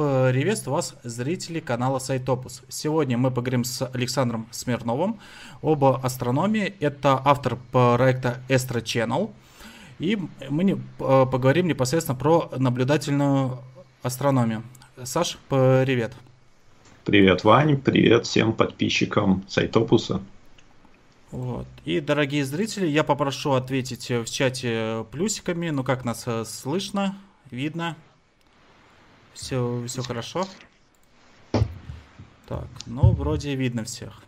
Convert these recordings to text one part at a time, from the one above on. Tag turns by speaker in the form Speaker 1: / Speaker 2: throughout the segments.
Speaker 1: приветствую вас, зрители канала Сайтопус. Сегодня мы поговорим с Александром Смирновым об астрономии. Это автор проекта Astro Channel. И мы не, поговорим непосредственно про наблюдательную астрономию. Саш, привет.
Speaker 2: Привет, Вань, привет всем подписчикам Сайтопуса.
Speaker 1: Вот. И, дорогие зрители, я попрошу ответить в чате плюсиками. Ну, как нас э, слышно, видно. Все, все хорошо. Так, ну, вроде видно всех.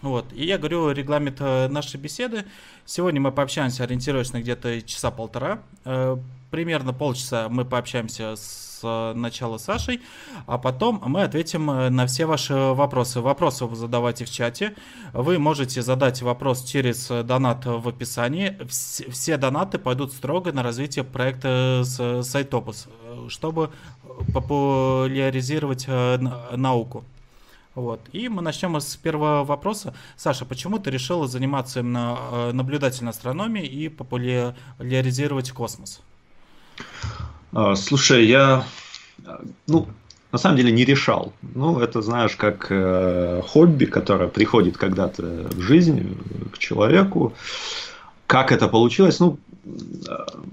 Speaker 1: Вот, и я говорю регламент э, нашей беседы. Сегодня мы пообщаемся, ориентируясь на где-то часа полтора. Э, примерно полчаса мы пообщаемся с Э, начала Сашей, а потом мы ответим э, на все ваши вопросы. Вопросы вы задавайте в чате. Вы можете задать вопрос через донат в описании. Все донаты пойдут строго на развитие проекта с Сайтопус, чтобы популяризировать э, науку. Вот. И мы начнем с первого вопроса. Саша, почему ты решила заниматься именно наблюдательной астрономией и популяризировать космос?
Speaker 2: А, слушай, я, ну, на самом деле не решал. Ну, это, знаешь, как э, хобби, которое приходит когда-то в жизнь к человеку. Как это получилось? Ну, э,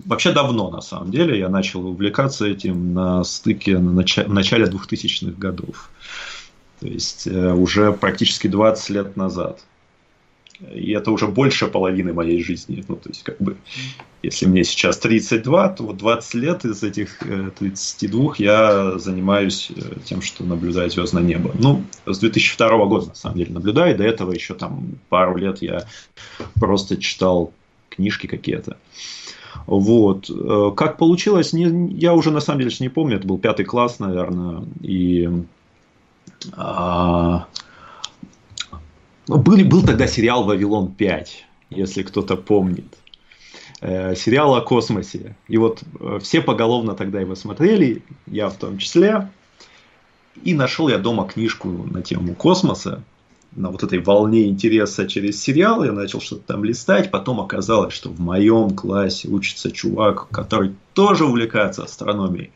Speaker 2: вообще давно, на самом деле. Я начал увлекаться этим на стыке, на нач- в начале 2000-х годов. То есть, э, уже практически 20 лет назад. И это уже больше половины моей жизни. Ну, то есть, как бы, если мне сейчас 32, то вот 20 лет из этих 32 э, я занимаюсь э, тем, что наблюдаю звездное небо. Ну, с 2002 года, на самом деле, наблюдаю. До этого еще там пару лет я просто читал книжки какие-то. Вот. Э, как получилось, не, я уже на самом деле не помню, это был пятый класс, наверное, и а, ну, был, был тогда сериал «Вавилон 5», если кто-то помнит. Э, сериал о космосе. И вот э, все поголовно тогда его смотрели, я в том числе. И нашел я дома книжку на тему космоса. На вот этой волне интереса через сериал я начал что-то там листать. Потом оказалось, что в моем классе учится чувак, который тоже увлекается астрономией.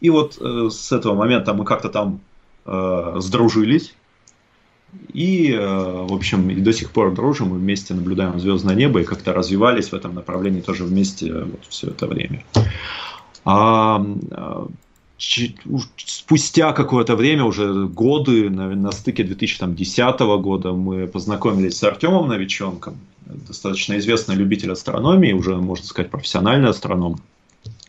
Speaker 2: И вот э, с этого момента мы как-то там э, сдружились. И, э, в общем, и до сих пор дружим, мы вместе наблюдаем звездное небо и как-то развивались в этом направлении тоже вместе вот все это время. А, а спустя какое-то время, уже годы, на, на стыке 2010 года, мы познакомились с Артемом Новиченком, достаточно известный любитель астрономии, уже, можно сказать, профессиональный астроном,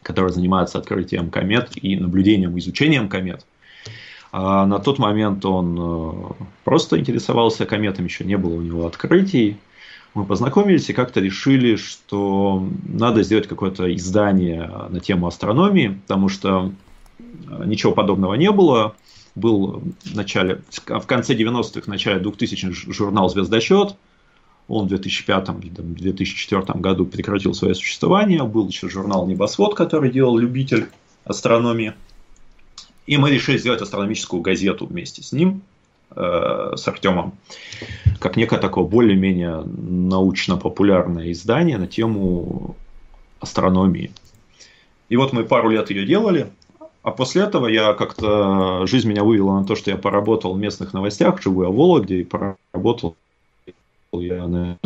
Speaker 2: который занимается открытием комет и наблюдением, изучением комет. А на тот момент он э, просто интересовался кометами, еще не было у него открытий. Мы познакомились и как-то решили, что надо сделать какое-то издание на тему астрономии, потому что э, ничего подобного не было. Был в, начале, в конце 90-х, в начале 2000-х журнал «Звездочет», он в 2005-2004 году прекратил свое существование. Был еще журнал «Небосвод», который делал любитель астрономии – и мы решили сделать астрономическую газету вместе с ним, э, с Артемом, как некое такое более-менее научно-популярное издание на тему астрономии. И вот мы пару лет ее делали, а после этого я как-то жизнь меня вывела на то, что я поработал в местных новостях, живу я в Вологде, и поработал я на...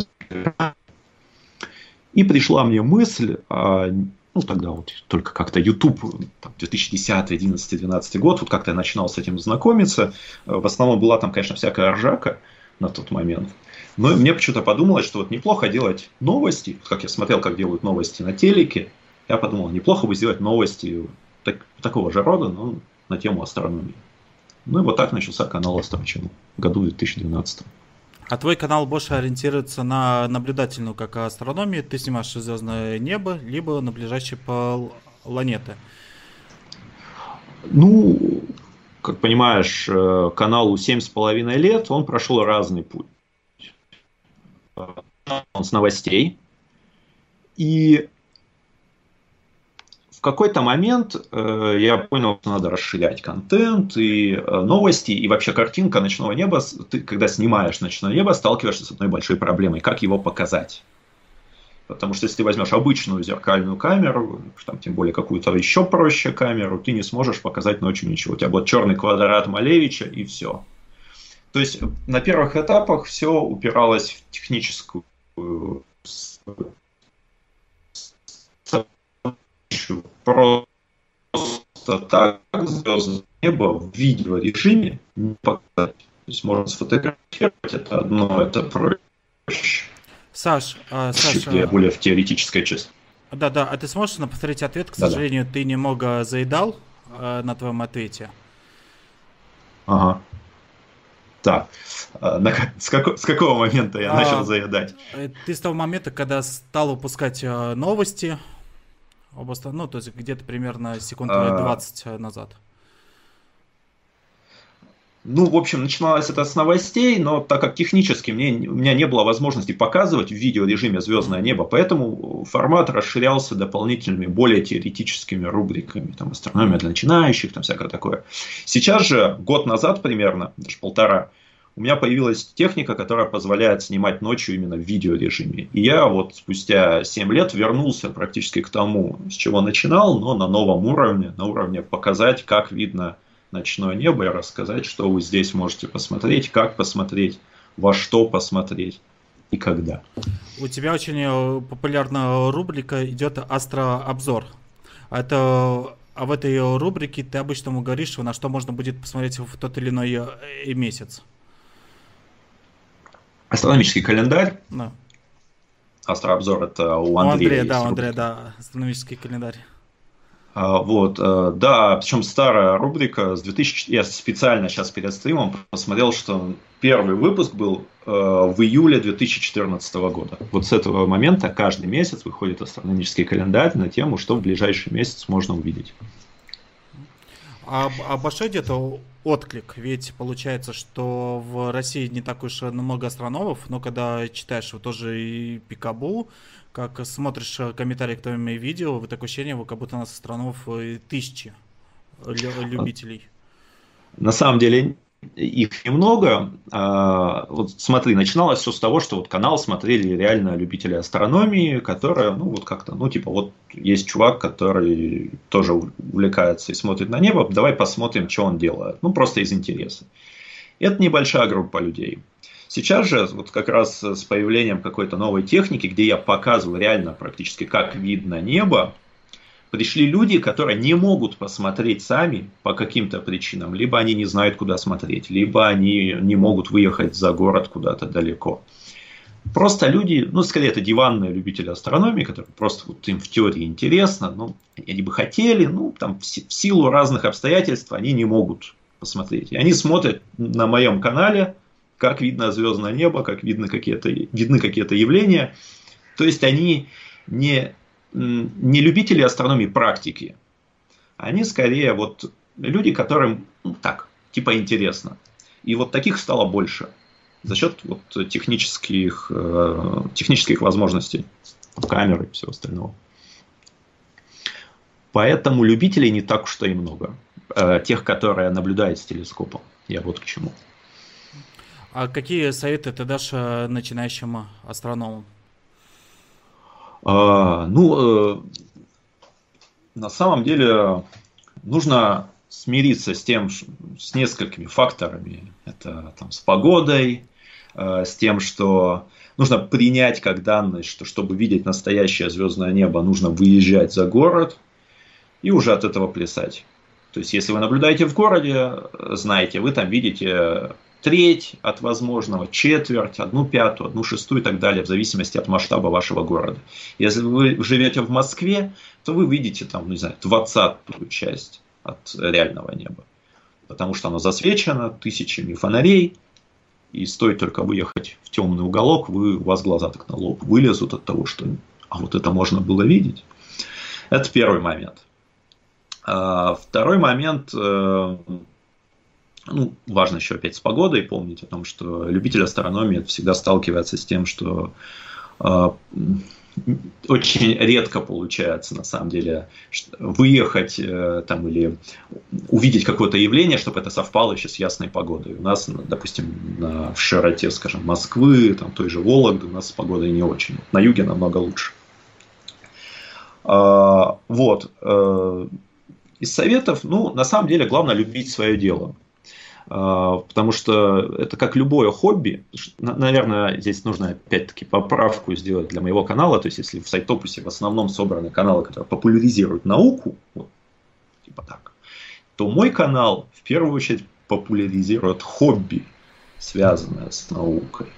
Speaker 2: И пришла мне мысль, а ну, тогда вот только как-то YouTube, там, 2010, 11, 12 год, вот как-то я начинал с этим знакомиться. В основном была там, конечно, всякая ржака на тот момент. Но мне почему-то подумалось, что вот неплохо делать новости, как я смотрел, как делают новости на телеке, я подумал, неплохо бы сделать новости так, такого же рода, но на тему астрономии. Ну и вот так начался канал Астрочину в году 2012.
Speaker 1: А твой канал больше ориентируется на наблюдательную, как астрономию. Ты снимаешь звездное небо, либо на ближайшие планеты.
Speaker 2: Ну, как понимаешь, э, каналу семь с половиной лет, он прошел разный путь. Он с новостей. И какой-то момент э, я понял, что надо расширять контент и э, новости, и вообще картинка ночного неба. Ты, когда снимаешь ночное небо, сталкиваешься с одной большой проблемой. Как его показать? Потому что если ты возьмешь обычную зеркальную камеру, там, тем более какую-то еще проще камеру, ты не сможешь показать ночью ничего. У тебя будет черный квадрат Малевича и все. То есть на первых этапах все упиралось в техническую просто так звездное небо в видеорежиме не показать. То есть можно сфотографировать, это одно, это проще.
Speaker 1: Саш, а, Саш,
Speaker 2: а... более в теоретической части.
Speaker 1: Да, да, а ты сможешь нам повторить ответ? К сожалению, да, да. ты немного заедал э, на твоем ответе.
Speaker 2: Ага. Так, а, на, с, како, с какого момента я а, начал заедать?
Speaker 1: Э, ты с того момента, когда стал выпускать э, новости, ну, то есть где-то примерно секунд 20 а... назад.
Speaker 2: Ну, в общем, начиналось это с новостей, но так как технически мне, у меня не было возможности показывать в видеорежиме «Звездное небо», поэтому формат расширялся дополнительными, более теоретическими рубриками, там, астрономия для начинающих, там, всякое такое. Сейчас же, год назад примерно, даже полтора, у меня появилась техника, которая позволяет снимать ночью именно в видеорежиме. И я вот спустя 7 лет вернулся практически к тому, с чего начинал, но на новом уровне, на уровне показать, как видно ночное небо и рассказать, что вы здесь можете посмотреть, как посмотреть, во что посмотреть и когда.
Speaker 1: У тебя очень э, популярная рубрика идет Астрообзор. Это а в этой рубрике ты обычно говоришь, на что можно будет посмотреть в тот или иной э, месяц.
Speaker 2: Астрономический календарь. Да. Астрообзор это у Андрея. У Андрея,
Speaker 1: да, у Андрея, да, астрономический календарь.
Speaker 2: А, вот, э, да, причем старая рубрика с 2000... Я специально сейчас перед стримом посмотрел, что первый выпуск был э, в июле 2014 года. Вот с этого момента каждый месяц выходит астрономический календарь на тему, что в ближайший месяц можно увидеть.
Speaker 1: А, а большой где-то отклик? Ведь получается, что в России не так уж много астрономов, но когда читаешь вот тоже и Пикабу, как смотришь комментарии к твоим видео, вот такое ощущение, как будто у нас странов э, тысячи любителей.
Speaker 2: На самом деле их немного. А, вот смотри, начиналось все с того, что вот канал смотрели реально любители астрономии, которые, ну вот как-то, ну типа вот есть чувак, который тоже увлекается и смотрит на небо, давай посмотрим, что он делает. Ну просто из интереса. Это небольшая группа людей. Сейчас же, вот как раз с появлением какой-то новой техники, где я показываю реально практически, как видно небо, пришли люди, которые не могут посмотреть сами по каким-то причинам. Либо они не знают, куда смотреть, либо они не могут выехать за город куда-то далеко. Просто люди, ну, скорее, это диванные любители астрономии, которые просто вот им в теории интересно, ну, они бы хотели, ну, там, в силу разных обстоятельств они не могут посмотреть. И они смотрят на моем канале, как видно звездное небо, как видно какие-то, видны какие-то явления. То есть они не, не любители астрономии практики. Они скорее вот люди, которым ну, так, типа интересно. И вот таких стало больше за счет вот технических, э, технических возможностей камеры и всего остального. Поэтому любителей не так уж и много. Э, тех, которые наблюдают с телескопом. Я вот к чему.
Speaker 1: А какие советы ты дашь э, начинающим астрономам?
Speaker 2: А, ну, э, на самом деле нужно смириться с тем, с несколькими факторами. Это там, с погодой, э, с тем, что нужно принять как данность, что чтобы видеть настоящее звездное небо, нужно выезжать за город и уже от этого плясать. То есть, если вы наблюдаете в городе, знаете, вы там видите треть от возможного, четверть, одну пятую, одну шестую и так далее, в зависимости от масштаба вашего города. Если вы живете в Москве, то вы видите там, ну, не знаю, двадцатую часть от реального неба. Потому что оно засвечено тысячами фонарей, и стоит только выехать в темный уголок, вы, у вас глаза так на лоб вылезут от того, что а вот это можно было видеть. Это первый момент. А второй момент э, ну, важно еще опять с погодой помнить о том, что любитель астрономии всегда сталкивается с тем, что э, очень редко получается, на самом деле, выехать э, там или увидеть какое-то явление, чтобы это совпало еще с ясной погодой. У нас, допустим, на, в широте, скажем, Москвы, там той же Вологды, у нас с погодой не очень. На юге намного лучше. А, вот. Э, из советов, ну, на самом деле, главное любить свое дело. А, потому что это как любое хобби. Наверное, здесь нужно опять-таки поправку сделать для моего канала. То есть, если в Сайтопусе в основном собраны каналы, которые популяризируют науку, вот, типа так, то мой канал в первую очередь популяризирует хобби, связанное с наукой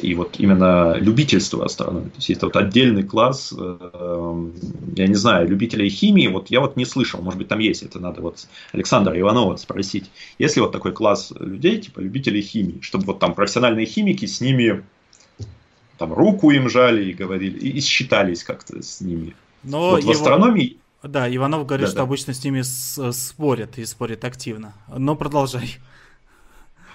Speaker 2: и вот именно любительство астрономии. То есть есть вот отдельный класс, э, я не знаю, любителей химии, вот я вот не слышал, может быть там есть, это надо вот Александра Иванова спросить, есть ли вот такой класс людей, типа любителей химии, чтобы вот там профессиональные химики с ними там руку им жали и говорили, и, считались как-то с ними.
Speaker 1: Но вот в астрономии... Да, Иванов говорит, да, что да. обычно с ними спорят и спорят активно. Но продолжай.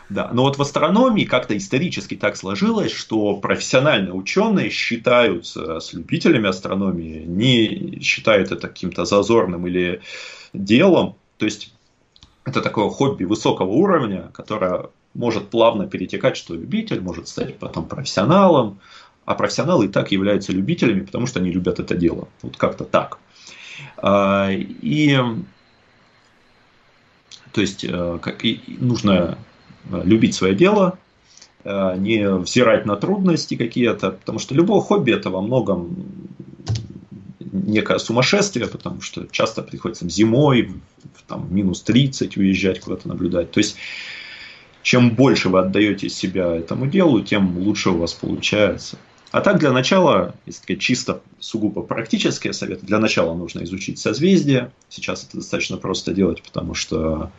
Speaker 2: Да, но вот в астрономии как-то исторически так сложилось, что профессиональные ученые считаются с любителями астрономии, не считают это каким-то зазорным или делом. То есть это такое хобби высокого уровня, которое может плавно перетекать, что любитель может стать потом профессионалом, а профессионалы и так являются любителями, потому что они любят это дело. Вот как-то так. А, и то есть э, как, и нужно Э, любить свое дело, э, не взирать на трудности какие-то, потому что любое хобби это во многом некое сумасшествие, потому что часто приходится зимой, там, минус 30 уезжать куда-то наблюдать. То есть, чем больше вы отдаете себя этому делу, тем лучше у вас получается. А так, для начала, если чисто сугубо практические советы, для начала нужно изучить созвездие. Сейчас это достаточно просто делать, потому что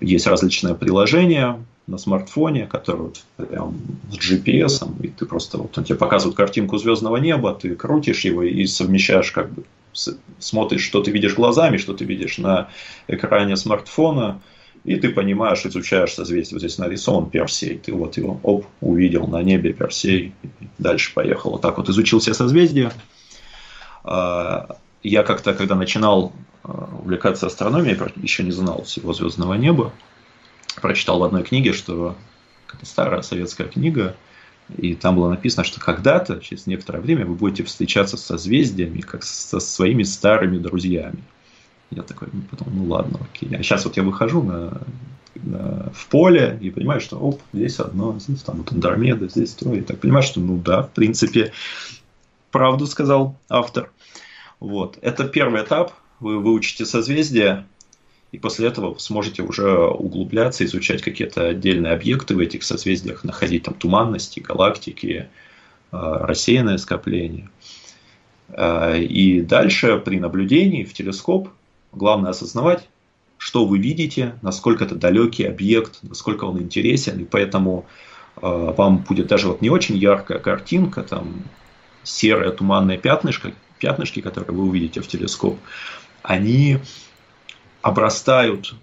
Speaker 2: есть различные приложения на смартфоне, которые вот прям с GPS, и ты просто вот он тебе показывает картинку звездного неба, ты крутишь его и совмещаешь как бы смотришь, что ты видишь глазами, что ты видишь на экране смартфона, и ты понимаешь, изучаешь созвездие. Вот здесь нарисован Персей, ты вот его оп, увидел на небе Персей, дальше поехал. Вот так вот изучил все созвездия. А, я как-то, когда начинал увлекаться астрономией, еще не знал всего звездного неба. Прочитал в одной книге, что это старая советская книга, и там было написано, что когда-то, через некоторое время, вы будете встречаться с созвездиями, как со своими старыми друзьями. Я такой, ну, потом, ну ладно, окей. А сейчас вот я выхожу на, на, в поле и понимаю, что оп, здесь одно, здесь там вот Андромеда, здесь то. И так понимаю, что ну да, в принципе, правду сказал автор. Вот. Это первый этап вы выучите созвездие, и после этого сможете уже углубляться, изучать какие-то отдельные объекты в этих созвездиях, находить там туманности, галактики, а, рассеянное скопление. А, и дальше при наблюдении в телескоп главное осознавать, что вы видите, насколько это далекий объект, насколько он интересен, и поэтому а, вам будет даже вот не очень яркая картинка, там серое туманное пятнышко, пятнышки, которые вы увидите в телескоп, они обрастают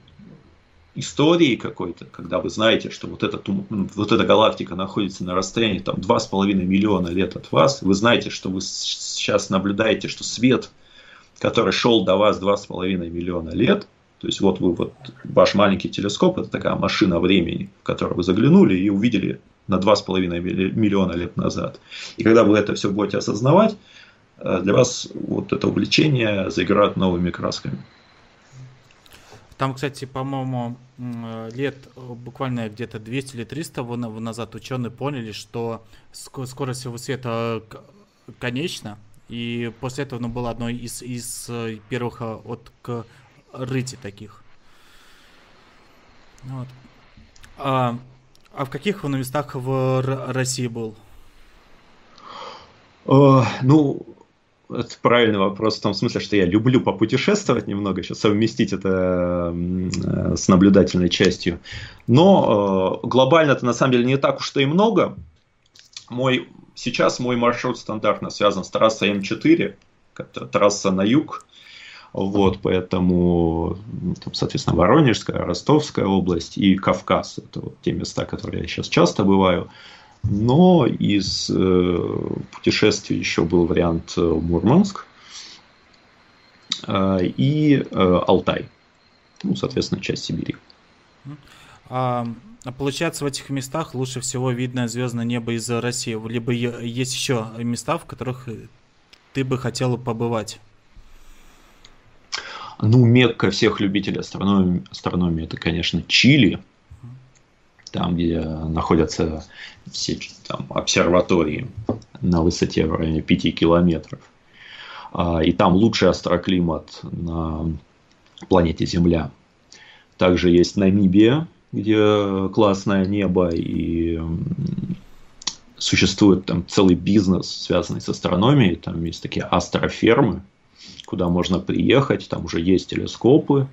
Speaker 2: историей какой-то, когда вы знаете, что вот эта, вот эта галактика находится на расстоянии там 2,5 миллиона лет от вас, вы знаете, что вы сейчас наблюдаете, что свет, который шел до вас 2,5 миллиона лет, то есть вот вы вот ваш маленький телескоп, это такая машина времени, в которую вы заглянули и увидели на 2,5 миллиона лет назад. И когда вы это все будете осознавать, для вас вот это увлечение заиграет новыми красками.
Speaker 1: Там, кстати, по-моему, лет буквально где-то 200 или 300 назад ученые поняли, что скорость всего света конечна, и после этого ну, было одно из, из э, первых э, от к рыти таких. Вот. А, а в каких он местах в России был?
Speaker 2: Ну, это правильный вопрос в том смысле, что я люблю попутешествовать немного, сейчас совместить это э, с наблюдательной частью. Но э, глобально это на самом деле не так уж и много. Мой, сейчас мой маршрут стандартно связан с трассой М4, трасса на юг. Вот, поэтому, там, соответственно, Воронежская, Ростовская область и Кавказ. Это вот те места, которые я сейчас часто бываю. Но из э, путешествий еще был вариант Мурманск э, и э, Алтай. Ну, соответственно, часть Сибири.
Speaker 1: А, а получается, в этих местах лучше всего видно звездное небо из России. Либо есть еще места, в которых ты бы хотел побывать?
Speaker 2: Ну, Мекка всех любителей астрономии, астрономии это, конечно, Чили. Там, где находятся все там, обсерватории на высоте в районе 5 километров. А, и там лучший астроклимат на планете Земля. Также есть Намибия, где классное небо и существует там целый бизнес, связанный с астрономией. Там есть такие астрофермы, куда можно приехать, там уже есть телескопы,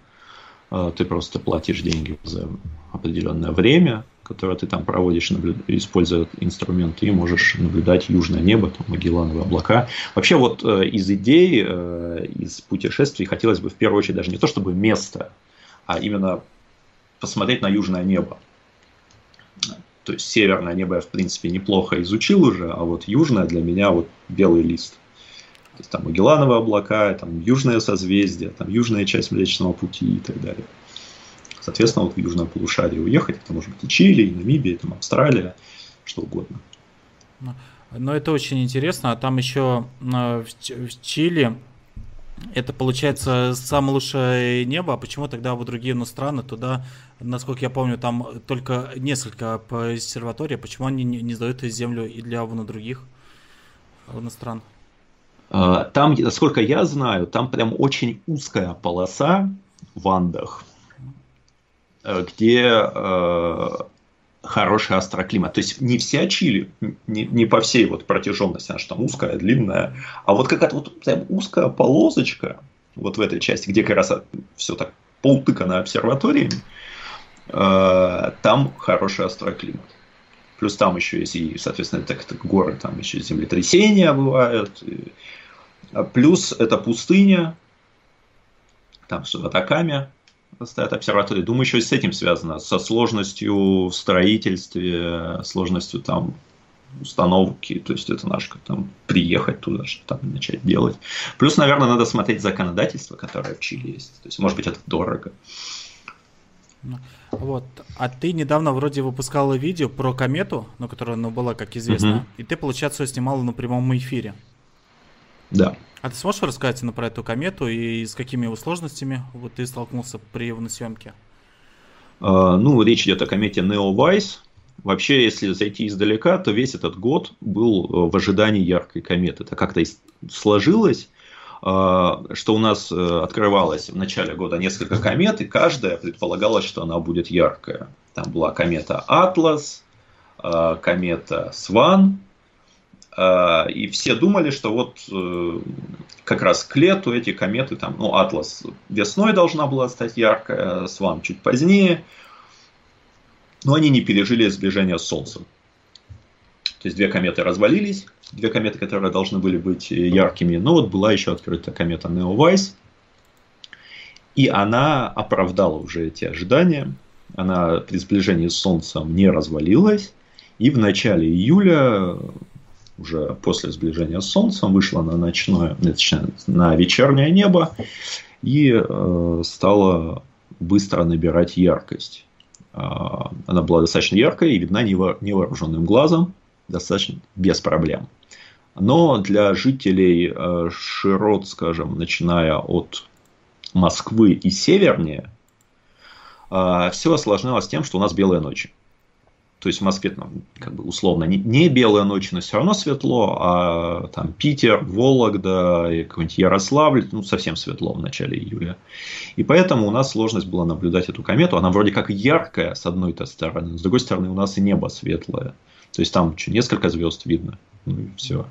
Speaker 2: ты просто платишь деньги за определенное время, которое ты там проводишь, используя инструменты, и можешь наблюдать южное небо, там, Магеллановые облака. Вообще вот э, из идей, э, из путешествий хотелось бы в первую очередь даже не то чтобы место, а именно посмотреть на южное небо. То есть северное небо я в принципе неплохо изучил уже, а вот южное для меня вот белый лист. То есть там Магеллановые облака, там южное созвездие, там южная часть Млечного Пути и так далее. Соответственно, вот в южное полушарие уехать, это может быть и Чили, и Намибия, и там Австралия, что угодно.
Speaker 1: Но это очень интересно. А там еще в Чили это получается самое лучшее небо, а почему тогда в другие ну, страны туда, насколько я помню, там только несколько обсерваторий, почему они не, не сдают землю и для вон других стран?
Speaker 2: А, там, насколько я знаю, там прям очень узкая полоса в Андах, э, где э, хороший астроклимат. То есть не вся Чили, не, не по всей вот протяженности, она что там узкая, длинная, а вот какая-то вот прям узкая полосочка вот в этой части, где как раз все так полтыкано обсерваториями, э, там хороший астроклимат. Плюс там еще есть и, соответственно, так, так горы, там еще землетрясения бывают. И, плюс это пустыня, там с атаками стоят обсерватории. Думаю, еще и с этим связано, со сложностью в строительстве, сложностью там установки, то есть это наш как там приехать туда, что там начать делать. Плюс, наверное, надо смотреть законодательство, которое в Чили есть. То есть, может быть, это дорого.
Speaker 1: Ну, вот. А ты недавно вроде выпускала видео про комету, ну, которая ну, была, как известно, угу. и ты, получается, снимала на прямом эфире.
Speaker 2: Да.
Speaker 1: А ты сможешь рассказать ну, про эту комету и с какими сложностями вот ты столкнулся при его съемке?
Speaker 2: Uh, ну, речь идет о комете Neowise. Вообще, если зайти издалека, то весь этот год был э, в ожидании яркой кометы. Это как-то сложилось, а, что у нас э, открывалось в начале года несколько комет, и каждая предполагалось, что она будет яркая. Там была комета Атлас, а, комета Сван, а, и все думали, что вот э, как раз к лету эти кометы, там, ну, Атлас весной должна была стать яркая, Сван чуть позднее, но они не пережили сближение с Солнцем. То есть две кометы развалились, две кометы, которые должны были быть яркими, но вот была еще открыта комета Neowise, и она оправдала уже эти ожидания. Она при сближении с Солнцем не развалилась, и в начале июля уже после сближения с Солнцем, вышла на ночное, на вечернее небо и э, стала быстро набирать яркость. Э, она была достаточно яркой и видна невооруженным глазом, достаточно без проблем. Но для жителей э, широт, скажем, начиная от Москвы и севернее, э, все осложнялось тем, что у нас белые ночи. То есть в Москве там, как бы условно не, не белая ночь, но все равно светло, а там Питер, Вологда и какой-нибудь Ярославль, ну совсем светло в начале июля. И поэтому у нас сложность была наблюдать эту комету. Она вроде как яркая с одной-то стороны, но с другой стороны у нас и небо светлое. То есть там что, несколько звезд видно. Ну и все.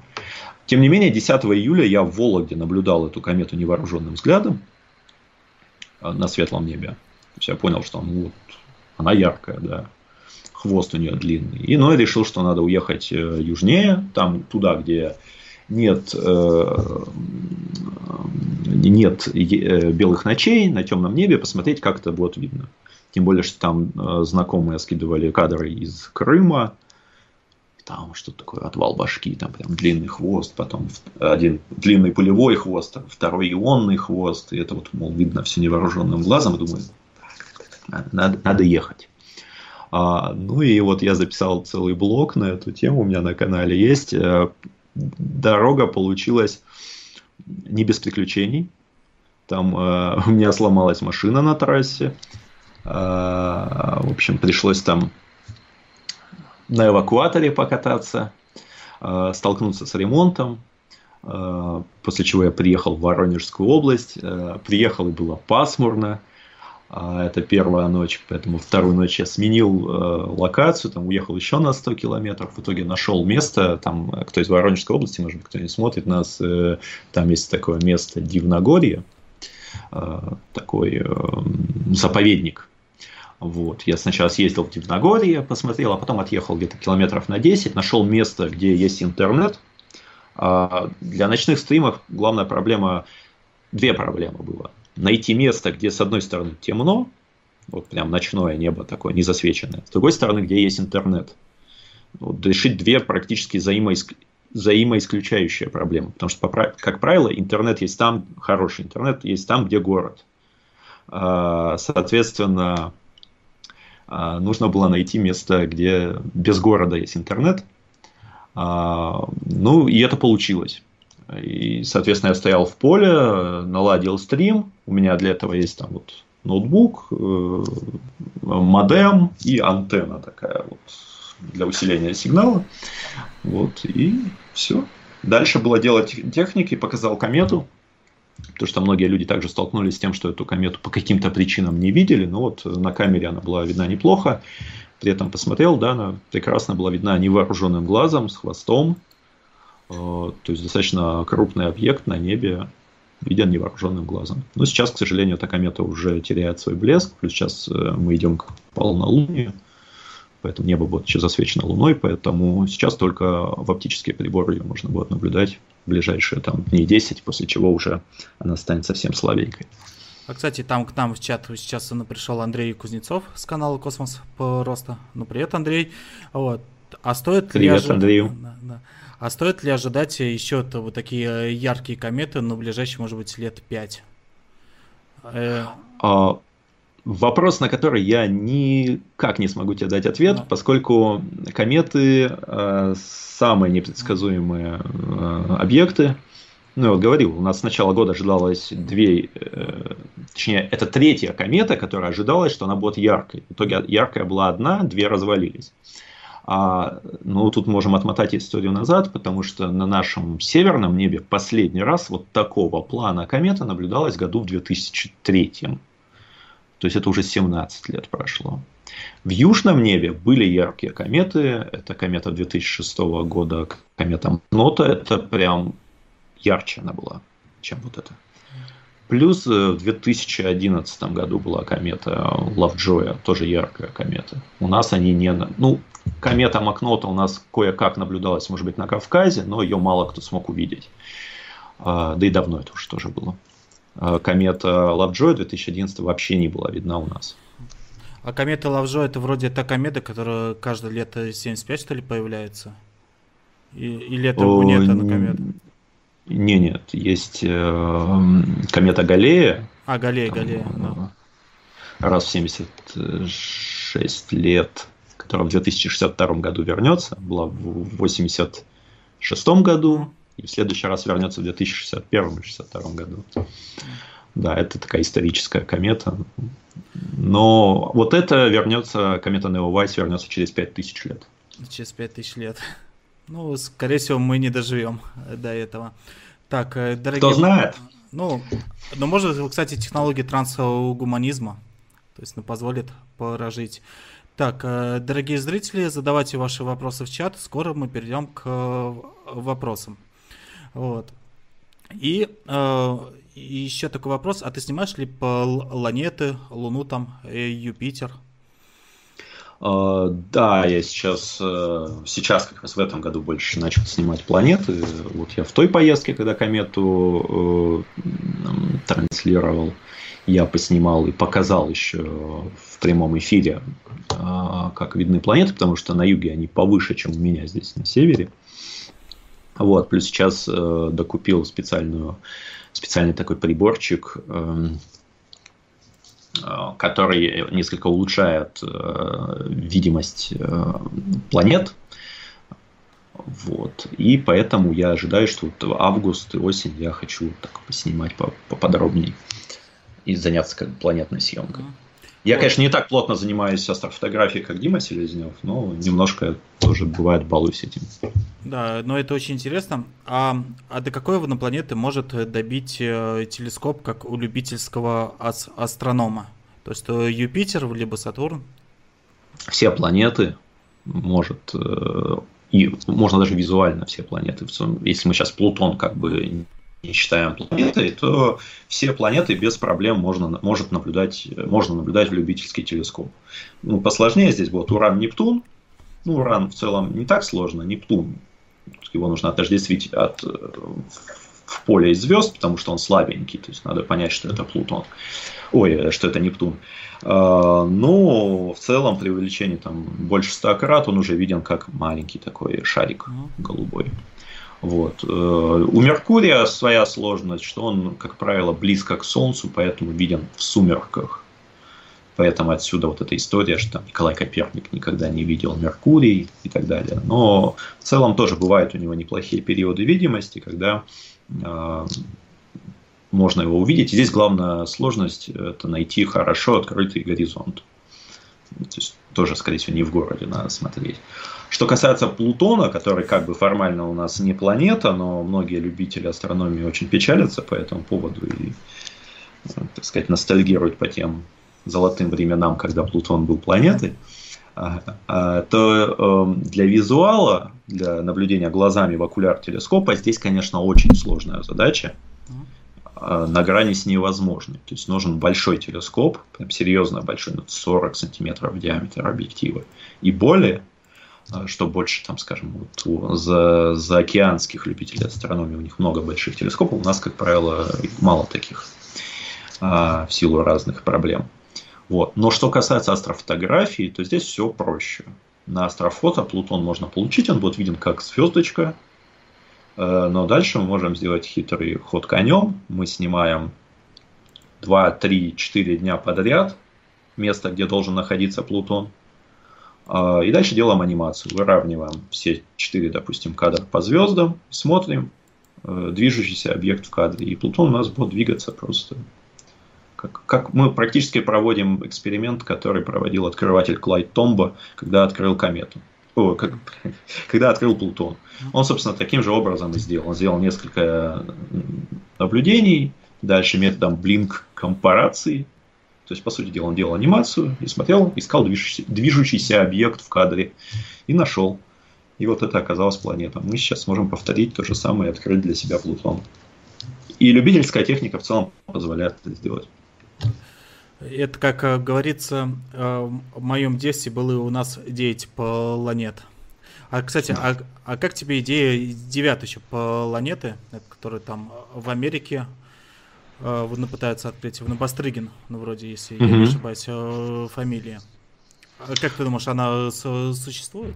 Speaker 2: Тем не менее, 10 июля я в Вологде наблюдал эту комету невооруженным взглядом а, на светлом небе. То есть я понял, что ну, вот, она яркая, да хвост у нее длинный. И Ной решил, что надо уехать э, южнее, там туда, где нет, э, нет э, белых ночей на темном небе, посмотреть, как это будет видно. Тем более, что там знакомые скидывали кадры из Крыма. там что-то такое, отвал башки, там прям длинный хвост, потом один длинный пулевой хвост, второй ионный хвост, и это вот, мол, видно все невооруженным глазом, и думаю, надо, надо ехать. А, ну и вот я записал целый блог на эту тему, у меня на канале есть. Э, дорога получилась не без приключений. Там э, у меня сломалась машина на трассе. Э, в общем, пришлось там на эвакуаторе покататься, э, столкнуться с ремонтом. Э, после чего я приехал в Воронежскую область. Э, приехал и было пасмурно. А, это первая ночь, поэтому вторую ночь я сменил э, локацию, там уехал еще на 100 километров, в итоге нашел место, там, кто из Воронежской области, может быть, кто не смотрит нас, э, там есть такое место Дивногорье, э, такой э, заповедник. Вот. Я сначала съездил в Дивногорье, посмотрел, а потом отъехал где-то километров на 10, нашел место, где есть интернет. А для ночных стримов главная проблема, две проблемы было найти место, где с одной стороны темно, вот прям ночное небо такое, не засвеченное, с другой стороны, где есть интернет. Вот, решить две практически взаимоиск... взаимоисключающие проблемы. Потому что, как правило, интернет есть там, хороший интернет есть там, где город. А, соответственно, а, нужно было найти место, где без города есть интернет. А, ну, и это получилось. И, соответственно, я стоял в поле, наладил стрим. У меня для этого есть там вот ноутбук, э, модем и антенна такая вот для усиления сигнала. Вот, и все. Дальше было делать техники, показал комету, потому что многие люди также столкнулись с тем, что эту комету по каким-то причинам не видели, но вот на камере она была видна неплохо. При этом посмотрел, да, она прекрасно была видна невооруженным глазом, с хвостом, то есть достаточно крупный объект на небе виден невооруженным глазом. Но сейчас, к сожалению, эта комета уже теряет свой блеск. Плюс сейчас э, мы идем к полнолунию, поэтому небо будет еще засвечено луной, поэтому сейчас только в оптические приборы ее можно будет наблюдать в ближайшие там, дней 10, после чего уже она станет совсем слабенькой.
Speaker 1: А, кстати, там к нам в чат сейчас пришел Андрей Кузнецов с канала Космос просто. Ну, привет, Андрей. Вот. А стоит
Speaker 2: Привет, ли Андрею.
Speaker 1: Да, да. А стоит ли ожидать еще вот такие э, яркие кометы, ну, в ближайшие, может быть, лет пять?
Speaker 2: Э... А, вопрос, на который я никак не смогу тебе дать ответ, да. поскольку кометы э, самые непредсказуемые э, объекты. Ну, я вот говорил, у нас с начала года ожидалось две, э, точнее, это третья комета, которая ожидалась, что она будет яркой. В итоге яркая была одна, две развалились. А, ну, тут можем отмотать историю назад, потому что на нашем северном небе последний раз вот такого плана комета наблюдалась году в 2003. То есть это уже 17 лет прошло. В южном небе были яркие кометы. Это комета 2006 года, комета Нота. Это прям ярче она была, чем вот это. Плюс э, в 2011 году была комета Лавджоя, тоже яркая комета. У нас они не... Ну, Комета Макнота у нас кое-как наблюдалась, может быть, на Кавказе, но ее мало кто смог увидеть. А, да и давно это уже тоже было. А, комета Лавджо 2011 вообще не была видна у нас.
Speaker 1: А комета Лавджо это вроде та комета, которая каждое лето 75 что ли появляется? И, или это нет, она комета?
Speaker 2: Не, нет, есть э, комета Галея.
Speaker 1: А, Галея, Галея.
Speaker 2: Да. Раз в 76 лет которая в 2062 году вернется, была в 1986 году, и в следующий раз вернется в 2061 или 2062 году. Да, это такая историческая комета. Но вот это вернется, комета Неовайс вернется через 5000 лет.
Speaker 1: Через 5000 лет. Ну, скорее всего, мы не доживем до этого. Так, э,
Speaker 2: дорогие... Кто знает?
Speaker 1: Ну, ну, может, кстати, технология трансгуманизма, то есть, ну, позволит прожить так, э, дорогие зрители, задавайте ваши вопросы в чат. Скоро мы перейдем к э, вопросам. Вот. И, э, еще такой вопрос. А ты снимаешь ли планеты, Луну там, Юпитер?
Speaker 2: Uh, да, я сейчас, uh, сейчас как раз в этом году больше начал снимать планеты. Вот я в той поездке, когда комету uh, транслировал, я поснимал и показал еще в прямом эфире, как видны планеты, потому что на юге они повыше, чем у меня здесь на севере. Вот, плюс сейчас э, докупил специальную, специальный такой приборчик, э, который несколько улучшает э, видимость э, планет. Вот. И поэтому я ожидаю, что вот август и осень я хочу так поснимать поподробнее и заняться как планетной съемкой. Я, конечно, не так плотно занимаюсь астрофотографией, как Дима Селезнев, но немножко тоже бывает балуюсь этим.
Speaker 1: Да, но это очень интересно. А, а до какой инопланеты может добить э, телескоп, как у любительского ас- астронома? То есть то Юпитер, либо Сатурн?
Speaker 2: Все планеты может, э, и можно даже визуально все планеты. Если мы сейчас Плутон как бы не считаем планетой, то все планеты без проблем можно, может наблюдать, можно наблюдать в любительский телескоп. Ну, посложнее здесь будет Уран-Нептун. Ну, Уран в целом не так сложно. Нептун, его нужно отождествить от, в поле из звезд, потому что он слабенький. То есть надо понять, что это Плутон. Ой, что это Нептун. А, но в целом при увеличении там больше 100 крат он уже виден как маленький такой шарик голубой. Вот. Э, у Меркурия своя сложность, что он, как правило, близко к Солнцу, поэтому виден в сумерках. Поэтому отсюда вот эта история, что там Николай Коперник никогда не видел Меркурий и так далее. Но в целом тоже бывают у него неплохие периоды видимости, когда э, можно его увидеть. И здесь главная сложность – это найти хорошо открытый горизонт. То есть тоже, скорее всего, не в городе надо смотреть. Что касается Плутона, который как бы формально у нас не планета, но многие любители астрономии очень печалятся по этому поводу и, так сказать, ностальгируют по тем золотым временам, когда Плутон был планетой, а, а, то эм, для визуала, для наблюдения глазами в окуляр телескопа здесь, конечно, очень сложная задача. А, на грани с невозможной. То есть нужен большой телескоп, прям серьезно большой, 40 сантиметров в диаметр объектива. И более, что больше, там, скажем, вот у за, за океанских любителей астрономии, у них много больших телескопов, у нас, как правило, мало таких а, в силу разных проблем. Вот. Но что касается астрофотографии, то здесь все проще. На астрофото Плутон можно получить, он будет виден как звездочка, э, но дальше мы можем сделать хитрый ход конем. Мы снимаем 2, 3, 4 дня подряд место, где должен находиться Плутон. А, и дальше делаем анимацию. Выравниваем все четыре, допустим, кадра по звездам. Смотрим э, движущийся объект в кадре. И Плутон у нас будет двигаться просто. Как, как мы практически проводим эксперимент, который проводил открыватель Клайд Томбо, когда открыл комету. О, как, когда открыл Плутон. Он, собственно, таким же образом и сделал. Он сделал несколько наблюдений, дальше методом блинк компарации то есть, по сути дела, он делал анимацию и смотрел, искал движущийся, движущийся объект в кадре и нашел. И вот это оказалась планета. Мы сейчас можем повторить то же самое и открыть для себя Плутон. И любительская техника в целом позволяет это сделать.
Speaker 1: Это, как э, говорится, э, в моем детстве было у нас 9 планет. А, кстати, а, а как тебе идея девятой еще планеты, которая там в Америке э, пытаются открыть, в Набастрыгин, ну, вроде, если mm-hmm. я не ошибаюсь, э, фамилия. А как ты думаешь, она существует?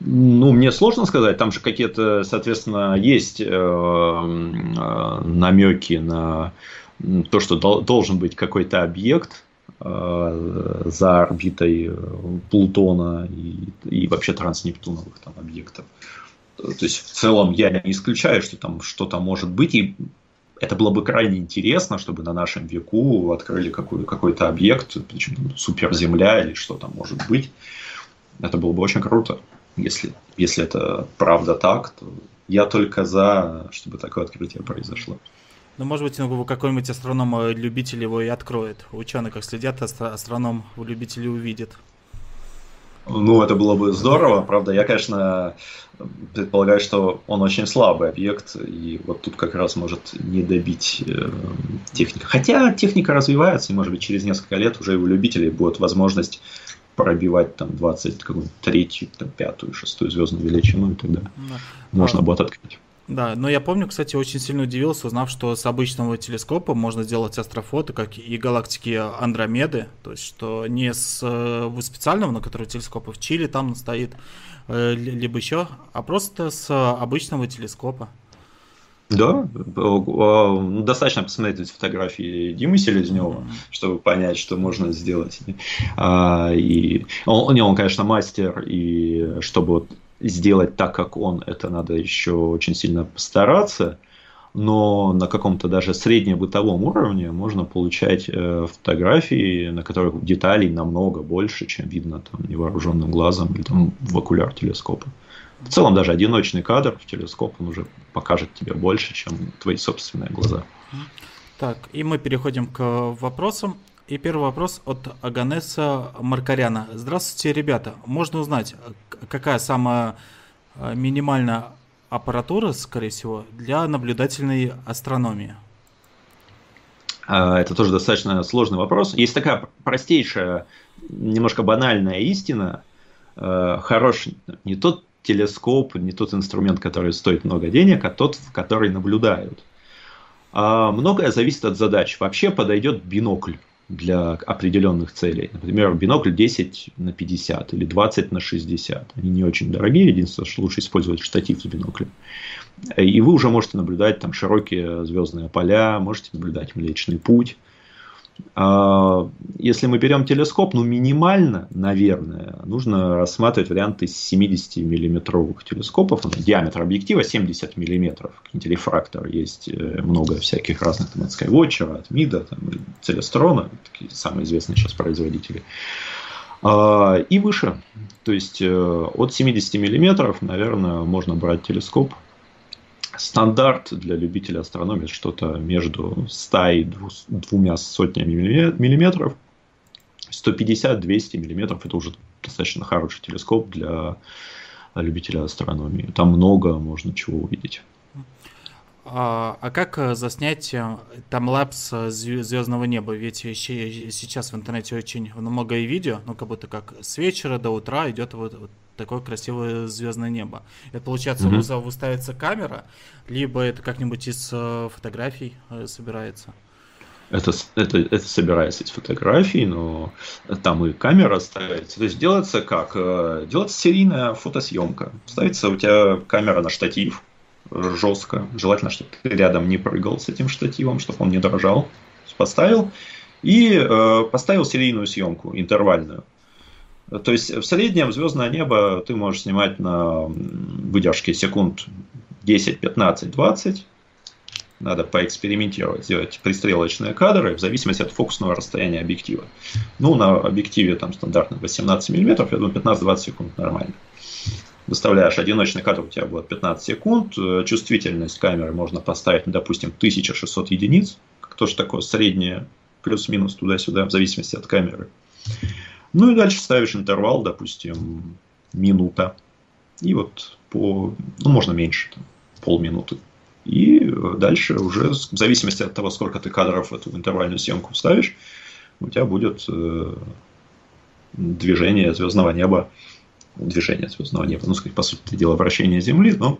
Speaker 2: Ну, мне сложно сказать. Там же какие-то, соответственно, есть э, э, намеки на то, что дол- должен быть какой-то объект э, за орбитой Плутона и, и вообще транснептуновых там объектов. То есть в целом я не исключаю, что там что-то может быть, и это было бы крайне интересно, чтобы на нашем веку открыли какой- какой-то объект, причем суперземля или что там может быть. Это было бы очень круто. Если, если это правда так, то я только за, чтобы такое открытие произошло.
Speaker 1: Ну, может быть, ну, какой-нибудь астроном-любитель его и откроет. Ученые, как следят, астроном любителей увидит.
Speaker 2: Ну, это было бы здорово. Правда, я, конечно, предполагаю, что он очень слабый объект, и вот тут как раз может не добить э, техника. Хотя техника развивается, и, может быть, через несколько лет уже у любителей будет возможность пробивать там 23, там, 5, 6 звездную величину, и тогда да. можно а, будет открыть.
Speaker 1: Да, но я помню, кстати, очень сильно удивился, узнав, что с обычного телескопа можно сделать астрофото, как и галактики Андромеды, то есть что не с э, специального, на который телескопа в Чили там стоит, э, либо еще, а просто с обычного телескопа.
Speaker 2: Да, достаточно посмотреть фотографии Димы Селезнева, mm-hmm. чтобы понять, что можно сделать. А, и он, он, конечно, мастер, и чтобы вот сделать так, как он, это надо еще очень сильно постараться. Но на каком-то даже среднебытовом уровне можно получать э, фотографии, на которых деталей намного больше, чем видно там невооруженным глазом или там в окуляр телескопа. В целом даже одиночный кадр в телескоп он уже покажет тебе больше, чем твои собственные глаза.
Speaker 1: Так, и мы переходим к вопросам. И первый вопрос от Аганеса Маркаряна. Здравствуйте, ребята. Можно узнать, какая самая э, минимальная аппаратура, скорее всего, для наблюдательной астрономии?
Speaker 2: А, это тоже достаточно сложный вопрос. Есть такая простейшая, немножко банальная истина. Э, хорош не тот телескоп, не тот инструмент, который стоит много денег, а тот, в который наблюдают. А многое зависит от задач. Вообще подойдет бинокль для определенных целей. Например, бинокль 10 на 50 или 20 на 60. Они не очень дорогие, единственное, что лучше использовать штатив с биноклем. И вы уже можете наблюдать там широкие звездные поля, можете наблюдать Млечный Путь. А, если мы берем телескоп, ну минимально, наверное, нужно рассматривать варианты 70-миллиметровых телескопов. Диаметр объектива 70 миллиметров. Телефрактор есть э, много всяких разных, там, от Skywatcher, от МИДа, там, Целестрона, такие самые известные сейчас производители. А, и выше. То есть э, от 70 миллиметров, наверное, можно брать телескоп стандарт для любителя астрономии что-то между 100 и двумя сотнями миллиметров. 150-200 миллиметров это уже достаточно хороший телескоп для любителя астрономии. Там много можно чего увидеть.
Speaker 1: А, а как э, заснять э, таймлапс э, звездного неба? Ведь сейчас в интернете очень много видео, ну как будто как с вечера до утра идет вот, вот такое красивое звездное небо. Это получается, mm-hmm. выставится камера, либо это как-нибудь из э, фотографий э, собирается.
Speaker 2: Это, это, это собирается из фотографий, но там и камера ставится. То есть делается как? Э, делается серийная фотосъемка. Ставится у тебя камера на штатив жестко. Желательно, чтобы ты рядом не прыгал с этим штативом, чтобы он не дрожал. Поставил и э, поставил серийную съемку, интервальную. То есть в среднем звездное небо ты можешь снимать на выдержке секунд 10, 15, 20. Надо поэкспериментировать, сделать пристрелочные кадры в зависимости от фокусного расстояния объектива. Ну, на объективе там стандартных 18 мм, я думаю, 15-20 секунд нормально. Выставляешь одиночный кадр, у тебя будет 15 секунд. Чувствительность камеры можно поставить, ну, допустим, 1600 единиц. Тоже такое среднее, плюс-минус туда-сюда, в зависимости от камеры. Ну и дальше ставишь интервал, допустим, минута. И вот по, ну можно меньше, там, полминуты. И дальше уже в зависимости от того, сколько ты кадров в эту интервальную съемку вставишь, у тебя будет э, движение звездного неба, движение звездного неба, ну, сказать, по сути дела, вращение Земли, но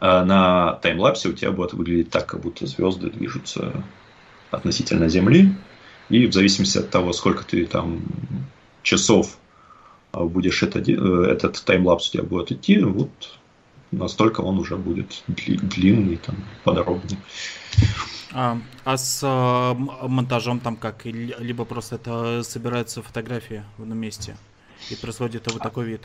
Speaker 2: э, на таймлапсе у тебя будет выглядеть так, как будто звезды движутся относительно Земли, и в зависимости от того, сколько ты там часов а, будешь это, э, этот таймлапс у тебя будет идти, вот настолько он уже будет длинный, там, подробный.
Speaker 1: А, а с а, монтажом там как? Либо просто это собирается фотография в одном месте и происходит вот такой вид?